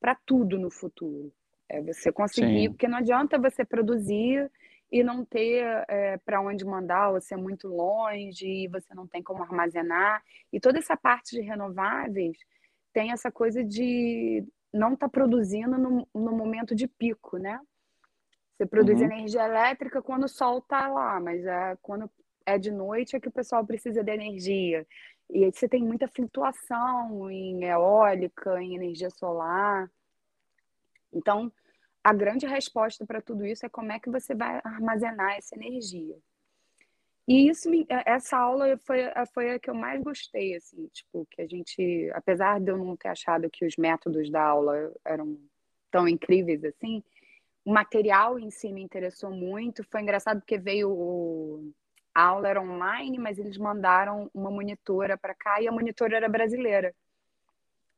para tudo no futuro. É você conseguir, Sim. porque não adianta você produzir e não ter é, para onde mandar, ou ser muito longe, e você não tem como armazenar. E toda essa parte de renováveis tem essa coisa de não estar tá produzindo no, no momento de pico, né? Você produz uhum. energia elétrica quando o sol está lá, mas é quando é de noite é que o pessoal precisa de energia. E aí você tem muita flutuação em eólica, em energia solar. Então, a grande resposta para tudo isso é como é que você vai armazenar essa energia. E isso, essa aula foi, foi a que eu mais gostei, assim, tipo, que a gente, apesar de eu não ter achado que os métodos da aula eram tão incríveis assim, o material em si me interessou muito. Foi engraçado porque veio o... a aula era online, mas eles mandaram uma monitora para cá e a monitora era brasileira.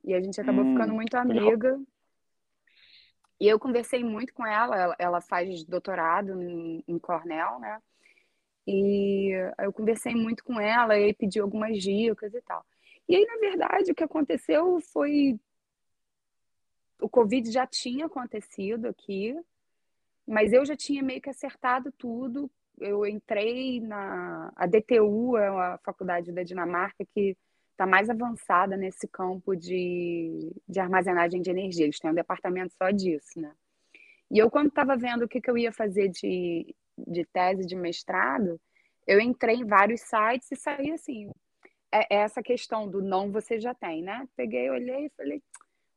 E a gente acabou hum, ficando muito amiga. E eu conversei muito com ela, ela, ela faz doutorado em, em, Cornell, né? E eu conversei muito com ela e pedi algumas dicas e tal. E aí, na verdade, o que aconteceu foi o Covid já tinha acontecido aqui, mas eu já tinha meio que acertado tudo. Eu entrei na a DTU, é uma faculdade da Dinamarca que está mais avançada nesse campo de, de armazenagem de energia. Eles têm um departamento só disso, né? E eu, quando estava vendo o que, que eu ia fazer de, de tese de mestrado, eu entrei em vários sites e saí assim. É, é essa questão do não você já tem, né? Peguei, olhei e falei,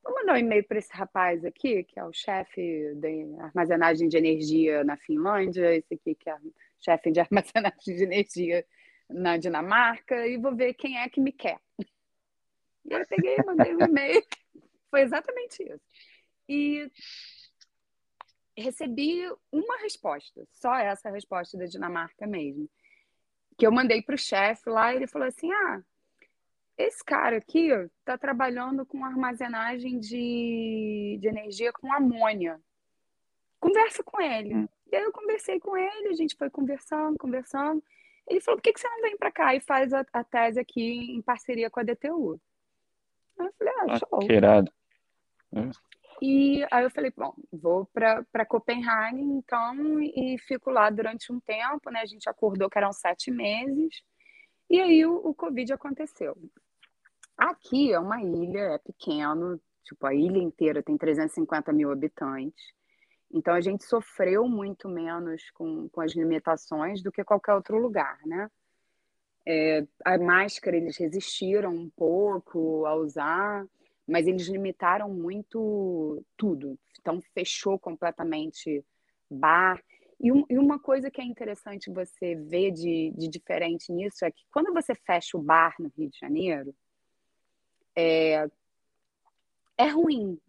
Vou mandar um e-mail para esse rapaz aqui, que é o chefe de armazenagem de energia na Finlândia, esse aqui que é chefe de armazenagem de energia na Dinamarca, e vou ver quem é que me quer. E aí eu peguei, mandei um e-mail. Foi exatamente isso. E recebi uma resposta, só essa resposta da Dinamarca mesmo. Que eu mandei para o chefe lá e ele falou assim: ah, esse cara aqui está trabalhando com armazenagem de, de energia com amônia. Conversa com ele. Hum. E aí eu conversei com ele, a gente foi conversando, conversando. Ele falou: por que, que você não vem para cá e faz a, a, tese aqui em parceria com a DTU? Aí eu falei: ah, ah show. Que irado. E aí eu falei, bom, vou para Copenhague, então, e fico lá durante um tempo, né? A gente acordou que eram sete meses, e aí o, o Covid aconteceu. Aqui é uma ilha, é pequeno, tipo, a ilha inteira tem 350 mil habitantes, então a gente sofreu muito menos com, com as limitações do que qualquer outro lugar, né? É, a máscara eles resistiram um pouco a usar, mas eles limitaram muito tudo. Então, fechou completamente bar. E, um, e uma coisa que é interessante você ver de, de, diferente nisso é que quando você fecha o bar no Rio de Janeiro, é, é ruim.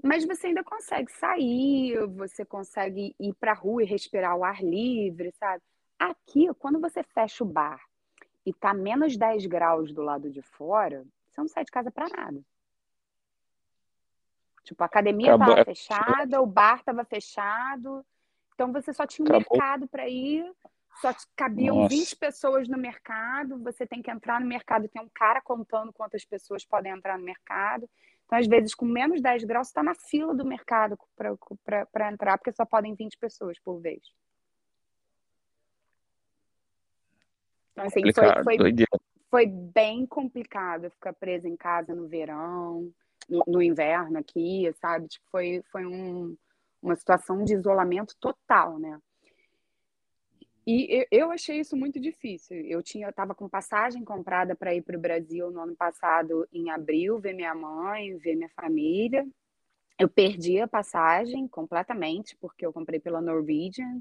Mas você ainda consegue sair, você consegue ir para a rua e respirar o ar livre, sabe? Aqui, quando você fecha o bar e tá menos 10 graus do lado de fora, você não sai de casa para nada. Tipo, a academia estava fechada, o bar estava fechado. Então você só tinha um Acabou. mercado para ir, só cabiam Nossa. 20 pessoas no mercado, você tem que entrar no mercado, tem um cara contando quantas pessoas podem entrar no mercado. Então, às vezes, com menos 10 graus, você está na fila do mercado para entrar, porque só podem 20 pessoas por vez. Então, assim, foi, foi, foi bem complicado ficar presa em casa no verão, no, no inverno aqui, sabe? Tipo, foi, foi um, uma situação de isolamento total, né? E eu achei isso muito difícil. Eu tinha, estava com passagem comprada para ir para o Brasil no ano passado, em abril, ver minha mãe, ver minha família. Eu perdi a passagem completamente, porque eu comprei pela Norwegian,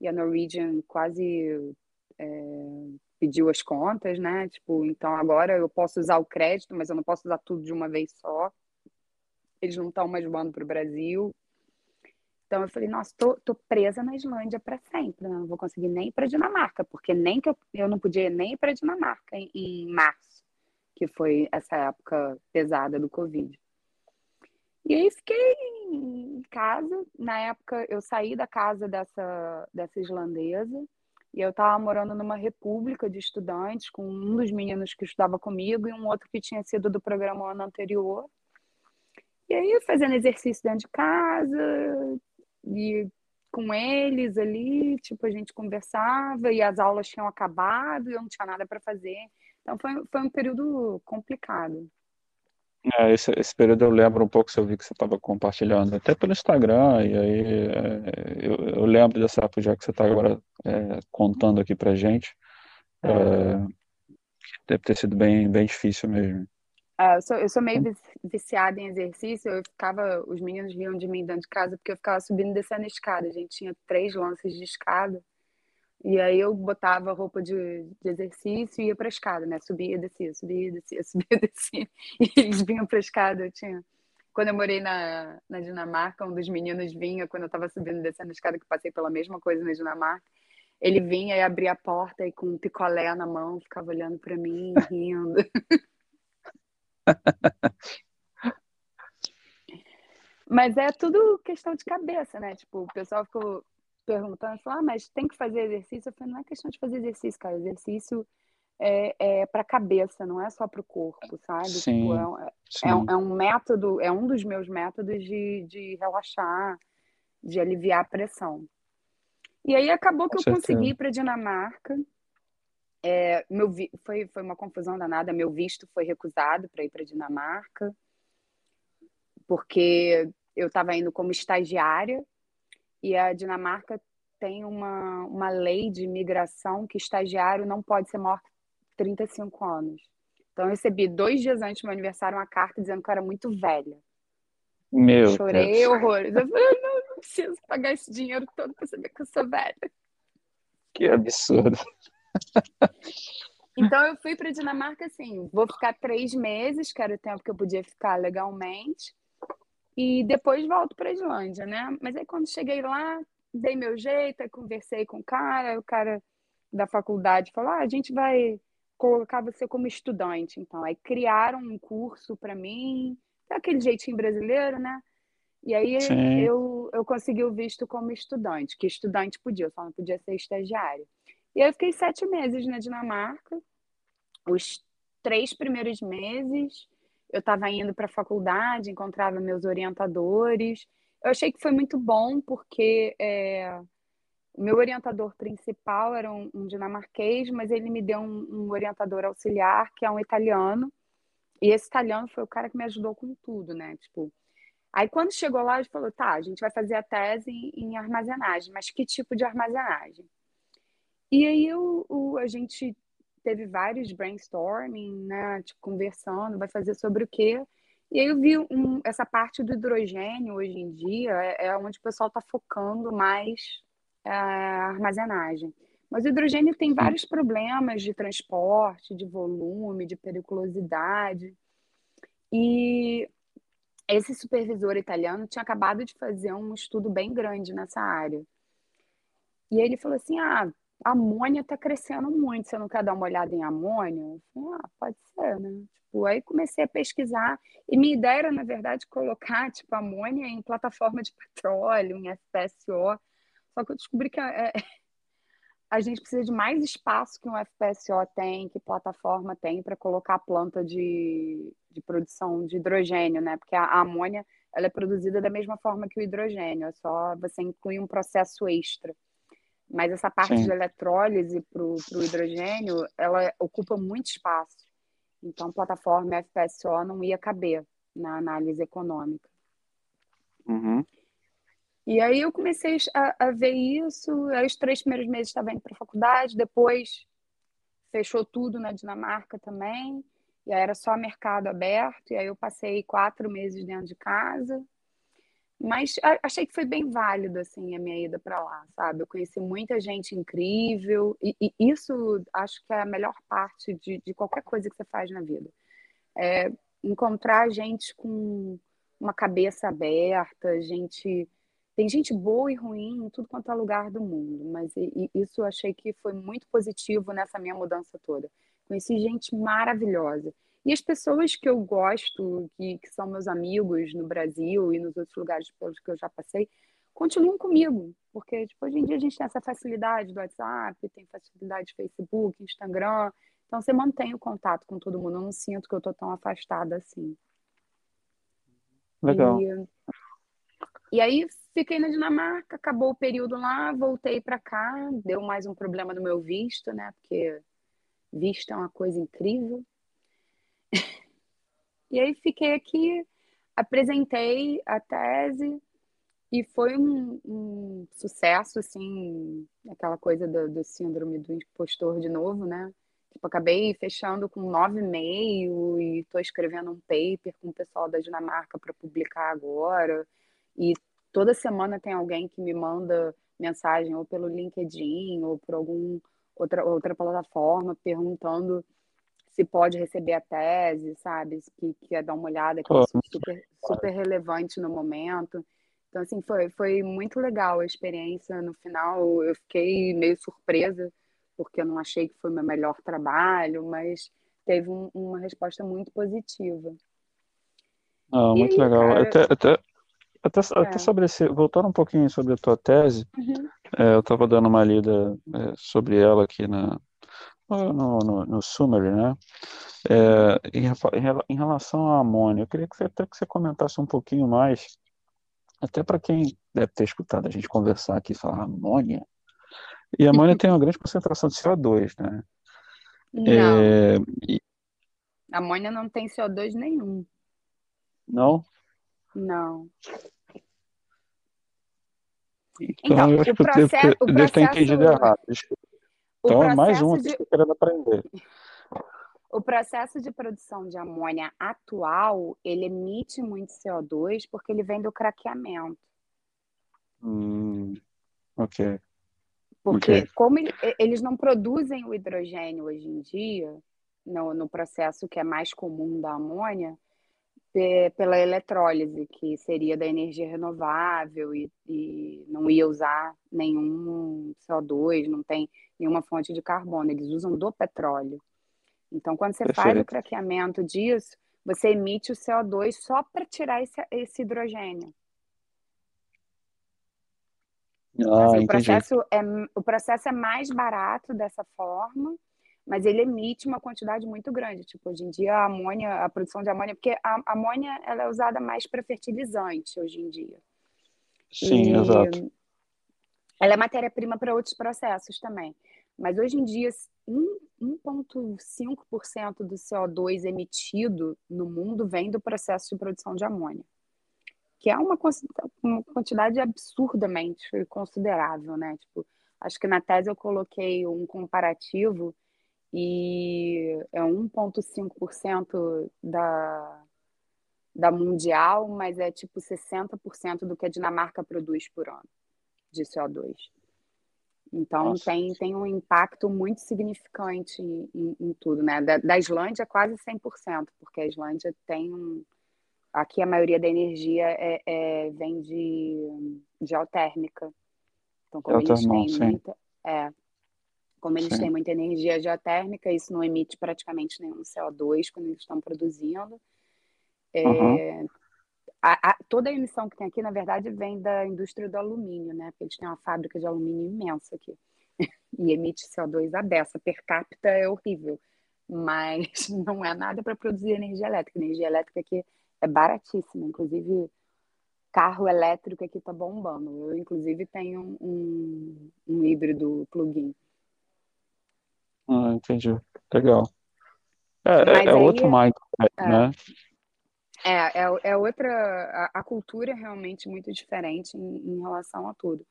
e a Norwegian quase é, pediu as contas, né? Tipo, então agora eu posso usar o crédito, mas eu não posso usar tudo de uma vez só. Eles não estão mais voando para o Brasil. Então eu falei, nossa, tô, tô presa na Islândia para sempre, né? não vou conseguir nem para Dinamarca, porque nem que eu, eu não podia nem para Dinamarca em, em março, que foi essa época pesada do Covid. E aí fiquei em casa. Na época eu saí da casa dessa, dessa islandesa e eu estava morando numa república de estudantes com um dos meninos que estudava comigo e um outro que tinha sido do programa ano anterior. E aí fazendo exercício dentro de casa e com eles ali, tipo, a gente conversava e as aulas tinham acabado e eu não tinha nada para fazer. Então foi, foi um período complicado. É, esse, esse período eu lembro um pouco, se eu vi que você estava compartilhando, até pelo Instagram, e aí é, eu, eu, lembro dessa época já que você está agora é, contando aqui pra gente, é, deve ter sido bem, bem difícil mesmo. É, eu, sou, eu sou meio viciada em exercício, eu ficava, os meninos riam de mim dentro de casa, porque eu ficava subindo e descendo a escada, a gente tinha três lances de escada, e aí eu botava roupa de, de exercício e ia para a escada, né? Subia, descia, subia, descia, subia, descia. E eles vinham para a escada. Eu tinha. Quando eu morei na, na Dinamarca, um dos meninos vinha quando eu estava subindo e descendo a escada, que passei pela mesma coisa na Dinamarca. Ele vinha e abria a porta e com um picolé na mão, ficava olhando para mim, rindo. Mas é tudo questão de cabeça, né? Tipo, o pessoal ficou perguntando, falou, ah, mas tem que fazer exercício? Eu falei, não é questão de fazer exercício, cara. Exercício é, é para a cabeça, não é só para o corpo, sabe? Sim, tipo, é, é, um, é, um método, é um dos meus métodos de, de relaxar, de aliviar a pressão. E aí acabou que Com eu certeza. consegui ir para Dinamarca. É, meu vi... foi, foi uma confusão danada. Meu visto foi recusado para ir para Dinamarca, porque eu estava indo como estagiária e a Dinamarca tem uma, uma lei de imigração que estagiário não pode ser maior que 35 anos. Então eu recebi dois dias antes do meu aniversário uma carta dizendo que eu era muito velha. Meu Chorei Deus. horrores. Eu falei, não, não preciso pagar esse dinheiro todo para saber que eu sou velha. Que absurdo. Então eu fui para Dinamarca assim, vou ficar três meses, que era o tempo que eu podia ficar legalmente, e depois volto para a Islândia, né? Mas aí quando cheguei lá, dei meu jeito, aí conversei com o cara, o cara da faculdade falou: ah, a gente vai colocar você como estudante, então. Aí criaram um curso para mim, daquele jeitinho brasileiro, né? E aí eu, eu consegui o visto como estudante, que estudante podia, só não podia ser estagiário. E aí eu fiquei sete meses na Dinamarca. Os três primeiros meses eu estava indo para a faculdade, encontrava meus orientadores. Eu achei que foi muito bom, porque é, o meu orientador principal era um, um, dinamarquês, mas ele me deu um, um orientador auxiliar, que é um italiano. E esse italiano foi o cara que me ajudou com tudo, né? Tipo, aí quando chegou lá, ele falou: tá, a gente vai fazer a tese em, em armazenagem, mas que tipo de armazenagem? E aí o, o, a gente teve vários brainstorming, né? Tipo, conversando, vai fazer sobre o quê? E aí eu vi um, essa parte do hidrogênio hoje em dia é, é onde o pessoal está focando mais é, a armazenagem. Mas o hidrogênio tem vários problemas de transporte, de volume, de periculosidade. E esse supervisor italiano tinha acabado de fazer um estudo bem grande nessa área. E ele falou assim: ah, amônia está crescendo muito, você não quer dar uma olhada em amônia? Falei, ah, pode ser, né? Tipo, aí comecei a pesquisar, e minha ideia era, na verdade, colocar, tipo, amônia em plataforma de petróleo, em FPSO, só que eu descobri que é, a gente precisa de mais espaço que um FPSO tem, que plataforma tem para colocar a planta de, de produção de hidrogênio, né? Porque a, a amônia ela é produzida da mesma forma que o hidrogênio, é só você incluir um processo extra. Mas essa parte Sim. de eletrólise para o hidrogênio, ela ocupa muito espaço. Então, plataforma FPSO não ia caber na análise econômica. Uhum. E aí eu comecei a, a ver isso. Aí os três primeiros meses estava indo para a faculdade, depois fechou tudo na Dinamarca também. E aí era só mercado aberto. E aí eu passei quatro meses dentro de casa. Mas achei que foi bem válido, assim, a minha ida para lá, sabe? Eu conheci muita gente incrível, e, e, isso acho que é a melhor parte de, de qualquer coisa que você faz na vida. É encontrar gente com uma cabeça aberta, gente. Tem gente boa e ruim em tudo quanto é lugar do mundo, mas e, e isso eu achei que foi muito positivo nessa minha mudança toda. Conheci gente maravilhosa. E as pessoas que eu gosto, que, que são meus amigos no Brasil e nos outros lugares pelos que eu já passei, continuam comigo. Porque tipo, hoje em dia a gente tem essa facilidade do WhatsApp, tem facilidade de Facebook, Instagram. Então você mantém o contato com todo mundo. Eu não sinto que eu estou tão afastada assim. Legal. E, e aí fiquei na Dinamarca, acabou o período lá, voltei para cá, deu mais um problema no meu visto, né? Porque visto é uma coisa incrível. E aí fiquei aqui, apresentei a tese e foi um, um sucesso, assim, aquela coisa do, do, síndrome do impostor de novo, né? Tipo, acabei fechando com 9,5 e estou escrevendo um paper com o pessoal da Dinamarca para publicar agora. E toda semana tem alguém que me manda mensagem ou pelo LinkedIn ou por algum outra, outra plataforma perguntando se pode receber a tese, sabe? Que quer dar uma olhada, que é super, super relevante no momento. Então, assim, foi, foi muito legal a experiência. No final, eu fiquei meio surpresa, porque eu não achei que foi o meu melhor trabalho, mas teve um, uma resposta muito positiva. Ah, muito aí, legal. Cara... Até, até, até, é. até sobre esse, voltando um pouquinho sobre a tua tese, uhum. é, eu estava dando uma lida é, sobre ela aqui na, no, no, no summary, né? É, em, em, relação à amônia, eu queria que você, até que você comentasse um pouquinho mais, até para quem deve ter escutado a gente conversar aqui, falar amônia. E a amônia tem uma grande concentração de CO2, né? Não. É, e... Amônia não tem CO2 nenhum. Não? Não. Então, então eu acho o processo, que eu devo, eu devo ter entendido errado. Então, é mais um de... que querendo aprender. O processo de produção de amônia atual, ele emite muito CO2 porque ele vem do craqueamento. Hum, ok. Porque Ok. como ele- eles não produzem o hidrogênio hoje em dia, no, no processo que é mais comum da amônia, pela eletrólise, que seria da energia renovável e, e não ia usar nenhum CO2, não tem nenhuma fonte de carbono, eles usam do petróleo. Então, quando você faz o Perfeito. craqueamento disso, você emite o CO2 só para tirar esse, esse hidrogênio. Ah, Assim, o processo é, o processo é mais barato dessa forma, mas ele emite uma quantidade muito grande. Tipo, hoje em dia a amônia, a produção de amônia, porque a amônia ela é usada mais para fertilizante hoje em dia. Sim, exato. E ela é matéria-prima para outros processos também. Mas hoje em dia, um- 1,5% do CO2 emitido no mundo vem do processo de produção de amônia, que é uma, uma quantidade absurdamente considerável, né? Tipo, acho que na tese eu coloquei um comparativo e é 1,5% da, da mundial, mas é tipo 60% do que a Dinamarca produz por ano de CO2. Então Nossa. tem, tem um impacto muito significante em, em- em tudo, né? Da, da Islândia quase 100%, porque a Islândia tem um... Aqui a maioria da energia é, é- vem de geotérmica. Então, como eles Geotermal, têm sim. muita... É, como eles Sim. têm muita energia geotérmica, isso não emite praticamente nenhum CO2 quando eles estão produzindo. É, a- a- toda a emissão que tem aqui, na verdade, vem da indústria do alumínio, né? Porque eles têm uma fábrica de alumínio imensa aqui. E emite CO2 a beça. Per capita é horrível. Mas não é nada para produzir energia elétrica. Energia elétrica aqui é baratíssima. Inclusive, carro elétrico aqui tá bombando. Eu, inclusive, tenho um, um híbrido plug-in. Ah, entendi. Legal. É, é, é outro mindset, é, né? É, é, é outra. A, a cultura é realmente muito diferente em, em relação a tudo.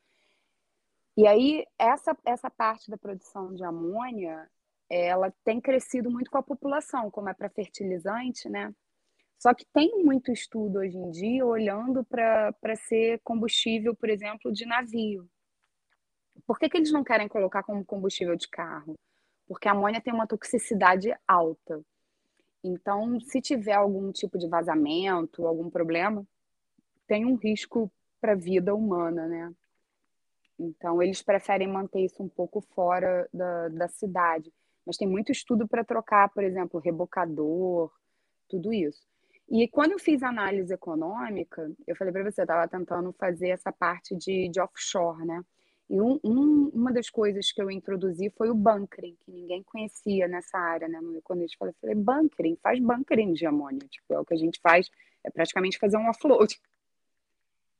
E aí, essa, essa parte da produção de amônia, ela tem crescido muito com a população, como é para fertilizante, né? Só que tem muito estudo hoje em dia olhando para ser combustível, por exemplo, de navio. Por que, que eles não querem colocar como combustível de carro? Porque a amônia tem uma toxicidade alta. Então, se tiver algum tipo de vazamento, algum problema, tem um risco para a vida humana, né? Então, eles preferem manter isso um pouco fora da, da cidade. Mas tem muito estudo para trocar, por exemplo, rebocador, tudo isso. E quando eu fiz análise econômica, eu falei para você, eu estava tentando fazer essa parte de, de offshore, né? E um, um, uma das coisas que eu introduzi foi o bunkering, que ninguém conhecia nessa área, né? Quando eles falaram, eu falei, bunkering, faz bunkering de amônia. Tipo, é o que a gente faz, é praticamente fazer um offload.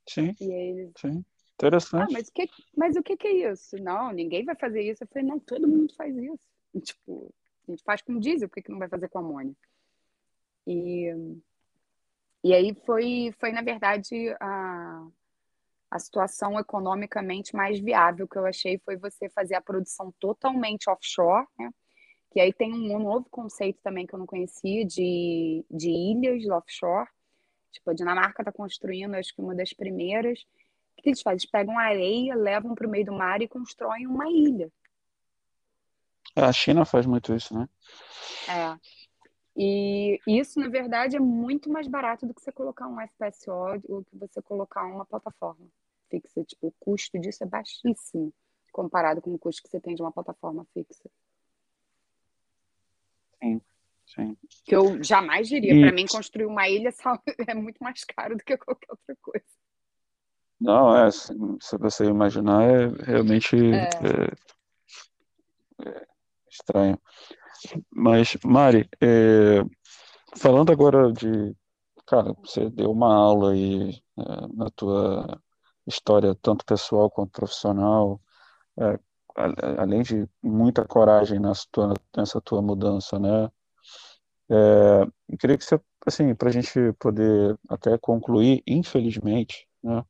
Sim, eles, sim. ah, Interessante. mas o que, mas o que que é isso? Não, ninguém vai fazer isso. Eu falei, não, todo mundo faz isso. E, tipo, a gente faz com diesel, por que que não vai fazer com amônia? E, e aí foi, foi, na verdade, a, a situação economicamente mais viável que eu achei foi você fazer a produção totalmente offshore, né? Que aí tem um novo conceito também que eu não conhecia de, de ilhas offshore. Tipo, a Dinamarca está construindo, acho que uma das primeiras. O que eles fazem? Eles pegam areia, levam para o meio do mar e constroem uma ilha. A China faz muito isso, né? É. E isso, na verdade, é muito mais barato do que você colocar um FPSO ou que você colocar uma plataforma fixa. Tipo, o custo disso é baixíssimo comparado com o custo que você tem de uma plataforma fixa. Sim, sim. Que eu jamais diria. E Para mim, construir uma ilha é muito mais caro do que qualquer outra coisa. não, é, se, você imaginar, é realmente É. é, estranho. Mas, Mari, é, falando agora de, cara, você deu uma aula aí é, na tua história, tanto pessoal quanto profissional, é, além de muita coragem nessa tua, nessa tua mudança, né? É, eu queria que você, assim, para a gente poder até concluir, infelizmente, né?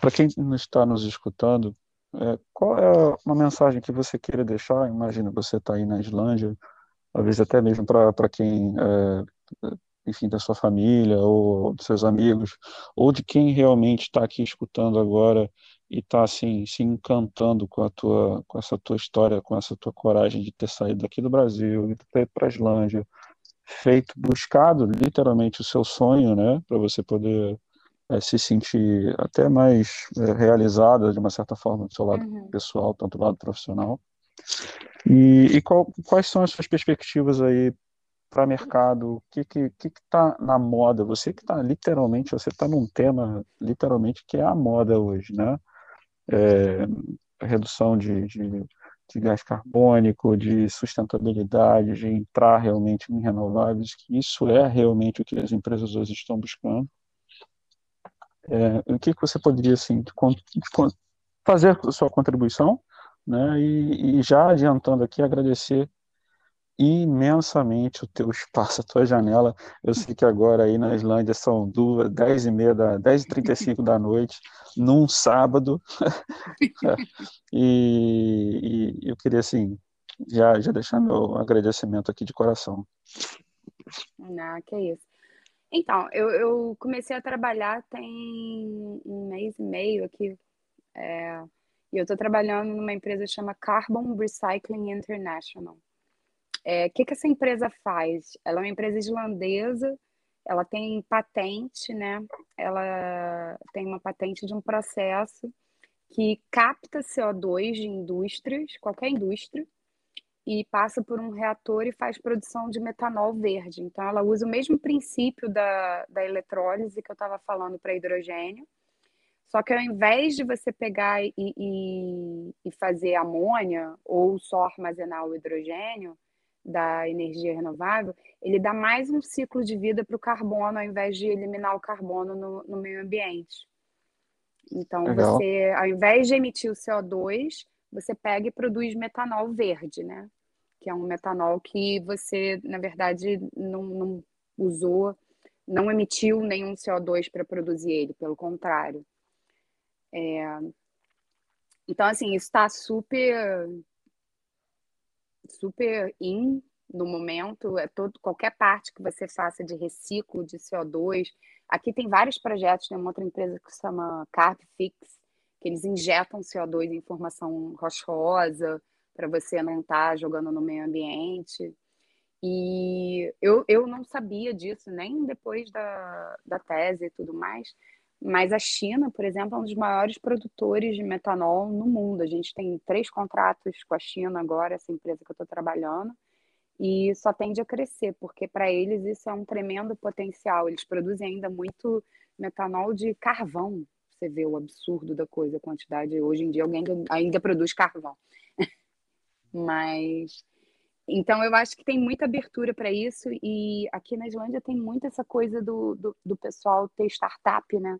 para quem está nos escutando, é, qual é uma mensagem que você queira deixar? Imagina você está aí na Islândia, talvez até mesmo para quem, é, enfim, da sua família ou dos seus amigos, ou de quem realmente está aqui escutando agora e está assim se encantando com a tua, com essa tua história, com essa tua coragem de ter saído daqui do Brasil, de ter ido para a Islândia, feito, buscado literalmente o seu sonho, né, para você poder é, se sentir até mais é, realizada de uma certa forma do seu lado uhum. pessoal, tanto do lado profissional. E, e qual, quais são as suas perspectivas aí para mercado? O que que que está na moda? Você que está literalmente, você está num tema literalmente que é a moda hoje, né? É, redução de, de, de, gás carbônico, de sustentabilidade, de entrar realmente em renováveis, que isso é realmente o que as empresas hoje estão buscando. É, o que, que você poderia assim, fazer a sua contribuição né? E, e, já adiantando aqui, agradecer imensamente o teu espaço, a tua janela. Eu sei que agora aí na Islândia são duas, dez e meia, da, dez e trinta e cinco da noite, num sábado. e, e, eu queria, assim, já, já deixar meu agradecimento aqui de coração. Não, que isso. Então, eu, eu comecei a trabalhar tem um mês e meio aqui. É e eu estou trabalhando numa empresa que chama Carbon Recycling International. É, que, que essa empresa faz? Ela é uma empresa islandesa, ela tem patente, né? Ela tem uma patente de um processo que capta CO2 de indústrias, qualquer indústria, e passa por um reator e faz produção de metanol verde. Então, ela usa o mesmo princípio da, da eletrólise que eu estava falando para hidrogênio, só que ao invés de você pegar e, e, e fazer amônia ou só armazenar o hidrogênio da energia renovável, ele dá mais um ciclo de vida para o carbono ao invés de eliminar o carbono no, no meio ambiente. Então, Legal. você, ao invés de emitir o CO2, você pega e produz metanol verde, né? Que é um metanol que você, na verdade, não, não usou, não emitiu nenhum CO2 para produzir ele, pelo contrário. É... Então, assim, isso está super, super in no momento. É todo, qualquer parte que você faça de reciclo de CO2. Aqui tem vários projetos, tem uma outra empresa que se chama Carbfix, que eles injetam CO2 em formação rochosa para você não estar tá jogando no meio ambiente. E eu, eu não sabia disso, nem depois da, da tese e tudo mais, mas a China, por exemplo, é um dos maiores produtores de metanol no mundo. A gente tem três contratos com a China agora, essa empresa que eu estou trabalhando, e só tende a crescer, porque para eles isso é um tremendo potencial. Eles produzem ainda muito metanol de carvão. Você vê o absurdo da coisa, a quantidade. Hoje em dia alguém ainda produz carvão. Mas então, eu acho que tem muita abertura para isso, e aqui na Islândia tem muito essa coisa do, do, do, pessoal ter startup, né?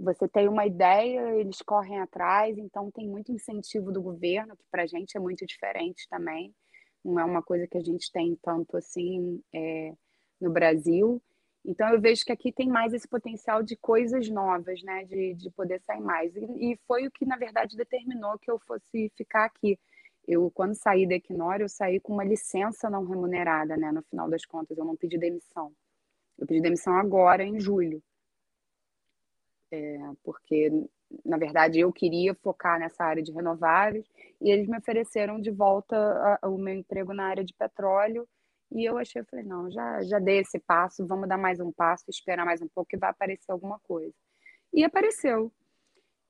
Você tem uma ideia, eles correm atrás, então tem muito incentivo do governo, que para a gente é muito diferente também. Não é uma coisa que a gente tem tanto assim é, no Brasil. Então eu vejo que aqui tem mais esse potencial de coisas novas, né? De, de poder sair mais. E, e foi o que, na verdade, determinou que eu fosse ficar aqui. Eu, quando saí da Equinor, eu saí com uma licença não remunerada, né? No final das contas, eu não pedi demissão. Eu pedi demissão agora, em julho é, porque na verdade eu queria focar nessa área de renováveis e eles me ofereceram de volta a, o meu emprego na área de petróleo e eu achei, eu falei, não, já, já dei esse passo, vamos dar mais um passo, esperar mais um pouco que vai aparecer alguma coisa. E apareceu.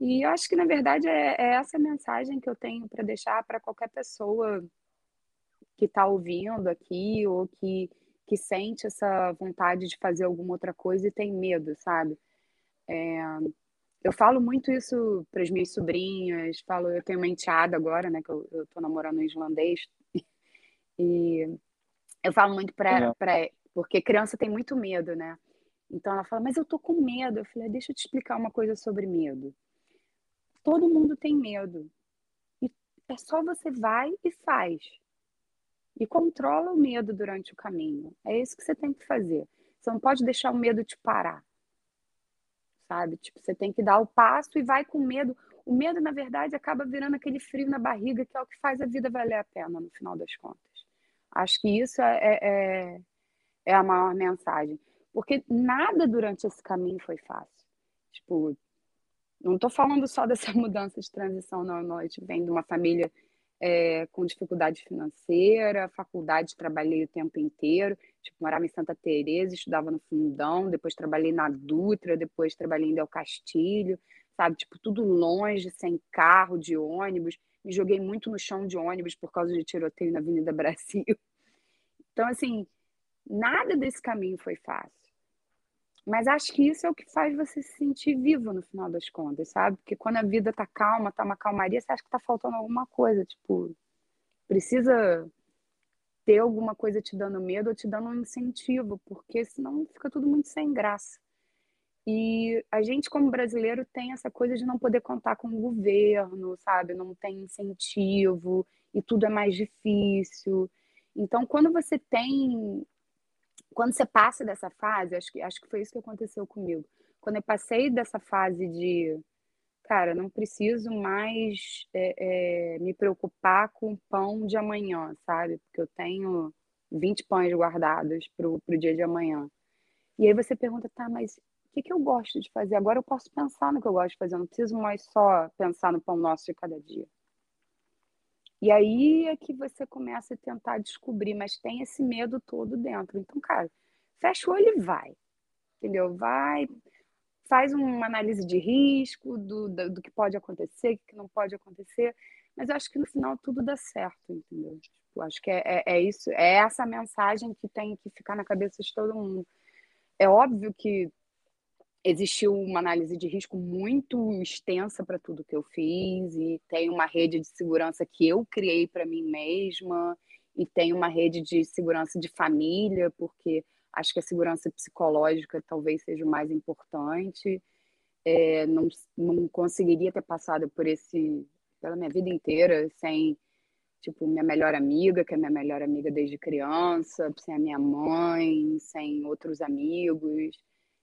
E eu acho que, na verdade, é, é essa mensagem que eu tenho para deixar para qualquer pessoa que está ouvindo aqui ou que, que sente essa vontade de fazer alguma outra coisa e tem medo, sabe? É, eu falo muito isso para as minhas sobrinhas, falo, eu tenho uma enteada agora, né, que eu, tô namorando um islandês, e eu falo muito para, é. porque criança tem muito medo, né? Então ela fala, mas eu tô com medo. Eu falei, deixa eu te explicar uma coisa sobre medo. Todo mundo tem medo. E é só você vai e faz. E controla o medo durante o caminho. É isso que você tem que fazer. Você não pode deixar o medo te parar sabe? Tipo, você tem que dar o passo e vai com medo. O medo, na verdade, acaba virando aquele frio na barriga, que é o que faz a vida valer a pena, no final das contas. Acho que isso é, é, é, é a maior mensagem. Porque nada durante esse caminho foi fácil. Tipo, não estou falando só dessa mudança de transição, não. Nós vem de uma família é, com dificuldade financeira, faculdade trabalhei o tempo inteiro, tipo, morava em Santa Teresa, estudava no Fundão, depois trabalhei na Dutra, depois trabalhei em Del Castilho, sabe, tipo, tudo longe, sem carro, de ônibus, me joguei muito no chão de ônibus por causa de tiroteio na Avenida Brasil. Então, assim, nada desse caminho foi fácil. Mas acho que isso é o que faz você se sentir vivo no final das contas, sabe? Porque quando a vida tá calma, tá uma calmaria, você acha que tá faltando alguma coisa, tipo, precisa ter alguma coisa te dando medo ou te dando um incentivo, porque senão fica tudo muito sem graça. E a gente, como brasileiro, tem essa coisa de não poder contar com o governo, sabe? Não tem incentivo e tudo é mais difícil. Então, quando você tem quando você passa dessa fase, acho que, acho que foi isso que aconteceu comigo. Quando eu passei dessa fase de, cara, não preciso mais é, é, me preocupar com o pão de amanhã, sabe? Porque eu tenho 20 pães guardados para o dia de amanhã. E aí você pergunta, tá, mas o que, que eu gosto de fazer? Agora eu posso pensar no que eu gosto de fazer, eu não preciso mais só pensar no pão nosso de cada dia. E aí é que você começa a tentar descobrir, mas tem esse medo todo dentro. Então, cara, fecha o olho e vai. Entendeu? Vai, faz uma análise de risco do, do, do que pode acontecer, o que não pode acontecer. Mas eu acho que no final tudo dá certo, entendeu? Tipo, acho que é, é, é isso, é essa mensagem que tem que ficar na cabeça de todo mundo. É óbvio que existiu uma análise de risco muito extensa para tudo que eu fiz e tem uma rede de segurança que eu criei para mim mesma e tem uma rede de segurança de família porque acho que a segurança psicológica talvez seja o mais importante. É, não, não conseguiria ter passado por esse pela minha vida inteira sem tipo minha melhor amiga que é minha melhor amiga desde criança sem a minha mãe sem outros amigos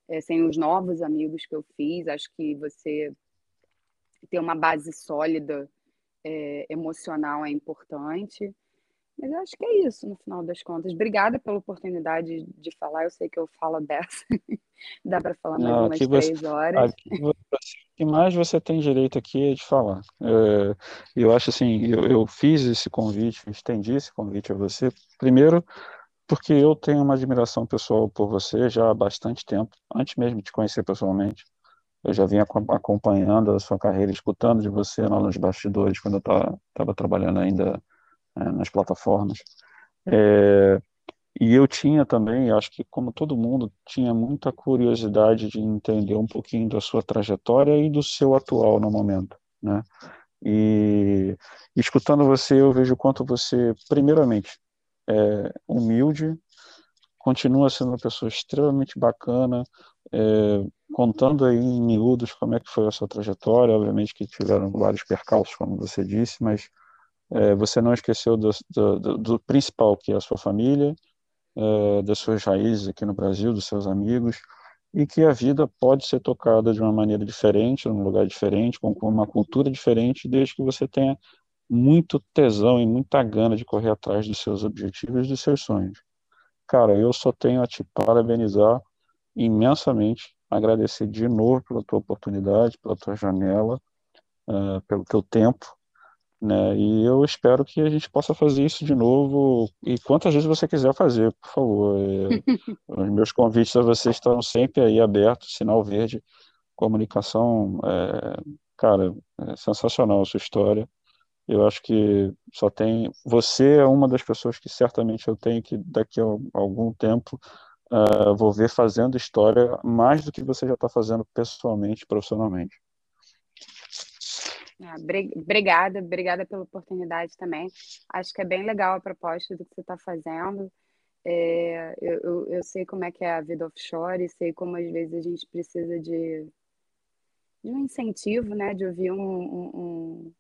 é, sem os novos amigos que eu fiz. Acho que você ter uma base sólida é, emocional é importante. Mas eu acho que é isso, no final das contas. Obrigada pela oportunidade de falar. Eu sei que eu falo dessa. Dá para falar mais Não, umas três horas. Aqui o que mais você tem direito aqui é de falar. É, eu acho assim, eu, eu fiz esse convite, estendi esse convite a você, primeiro porque eu tenho uma admiração pessoal por você já há bastante tempo, antes mesmo de te conhecer pessoalmente. Eu já vinha acompanhando a sua carreira, escutando de você lá nos bastidores, quando eu estava trabalhando ainda é, nas plataformas. É, e eu tinha também, acho que como todo mundo, tinha muita curiosidade de entender um pouquinho da sua trajetória e do seu atual no momento, né? E escutando você, eu vejo quanto você, primeiramente, é, humilde, continua sendo uma pessoa extremamente bacana, é, contando aí em miúdos como é que foi a sua trajetória, obviamente que tiveram vários percalços, como você disse, mas é, você não esqueceu do, do, do, principal, que é a sua família, é, das suas raízes aqui no Brasil, dos seus amigos, e que a vida pode ser tocada de uma maneira diferente, num lugar diferente, com uma cultura diferente, desde que você tenha muito tesão e muita gana de correr atrás dos seus objetivos e dos seus sonhos. Cara, eu só tenho a te parabenizar imensamente, agradecer de novo pela tua oportunidade, pela tua janela, uh, pelo teu tempo, né? E eu espero que a gente possa fazer isso de novo e quantas vezes você quiser fazer, por favor. É, os meus convites a você estão sempre aí abertos, sinal verde, comunicação, é, cara, é sensacional a sua história. Eu acho que só tem. Você é uma das pessoas que certamente eu tenho que, daqui a algum tempo, uh, vou ver fazendo história mais do que você já está fazendo pessoalmente, profissionalmente. Ah, obrigada, obrigada pela oportunidade também. Acho que é bem legal a proposta do que você está fazendo. É, eu, eu, sei como é que é a vida offshore, sei como às vezes a gente precisa de, de um incentivo, né? De ouvir um, um,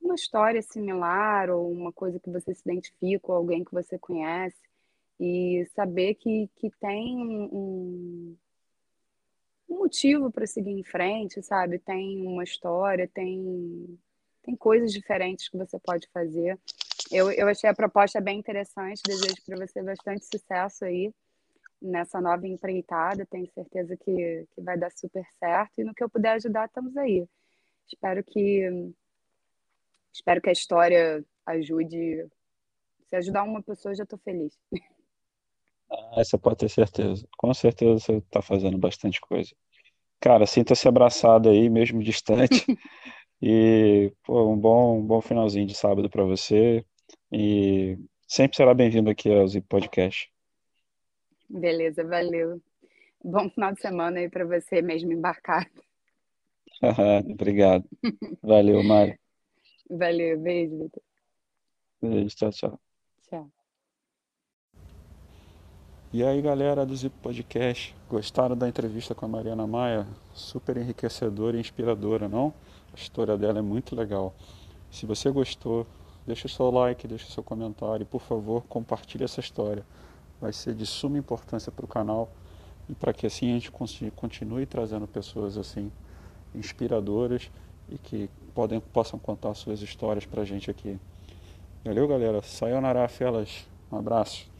uma história similar ou uma coisa que você se identifica ou alguém que você conhece e saber que, que tem um, um motivo para seguir em frente, sabe? Tem uma história, tem, tem coisas diferentes que você pode fazer. eu, eu achei a proposta bem interessante, desejo para você bastante sucesso aí nessa nova empreitada, tenho certeza que, que vai dar super certo e no que eu puder ajudar, estamos aí. Espero que espero que a história ajude. Se ajudar uma pessoa, já estou feliz. Ah, você pode ter certeza. Com certeza você está fazendo bastante coisa. Cara, sinta-se abraçado aí, mesmo distante. E pô, um bom, um bom finalzinho de sábado para você. E sempre será bem-vindo aqui ao Zip Podcast. Beleza, valeu. Bom final de semana aí para você mesmo embarcado. Obrigado. Valeu, Mário. Valeu, beijo, Vitor. Beijo, tchau, tchau. Tchau. E aí, galera do Zip Podcast, gostaram da entrevista com a Mariana Maia? Super enriquecedora e inspiradora, não? A história dela é muito legal. Se você gostou, deixa o seu like, deixa o seu comentário e, por favor, compartilhe essa história. Vai ser de suma importância para o canal e para que assim a gente continue trazendo pessoas assim inspiradoras e que podem, possam contar suas histórias para a gente aqui. Valeu, galera. Sayonara, felas. Um abraço.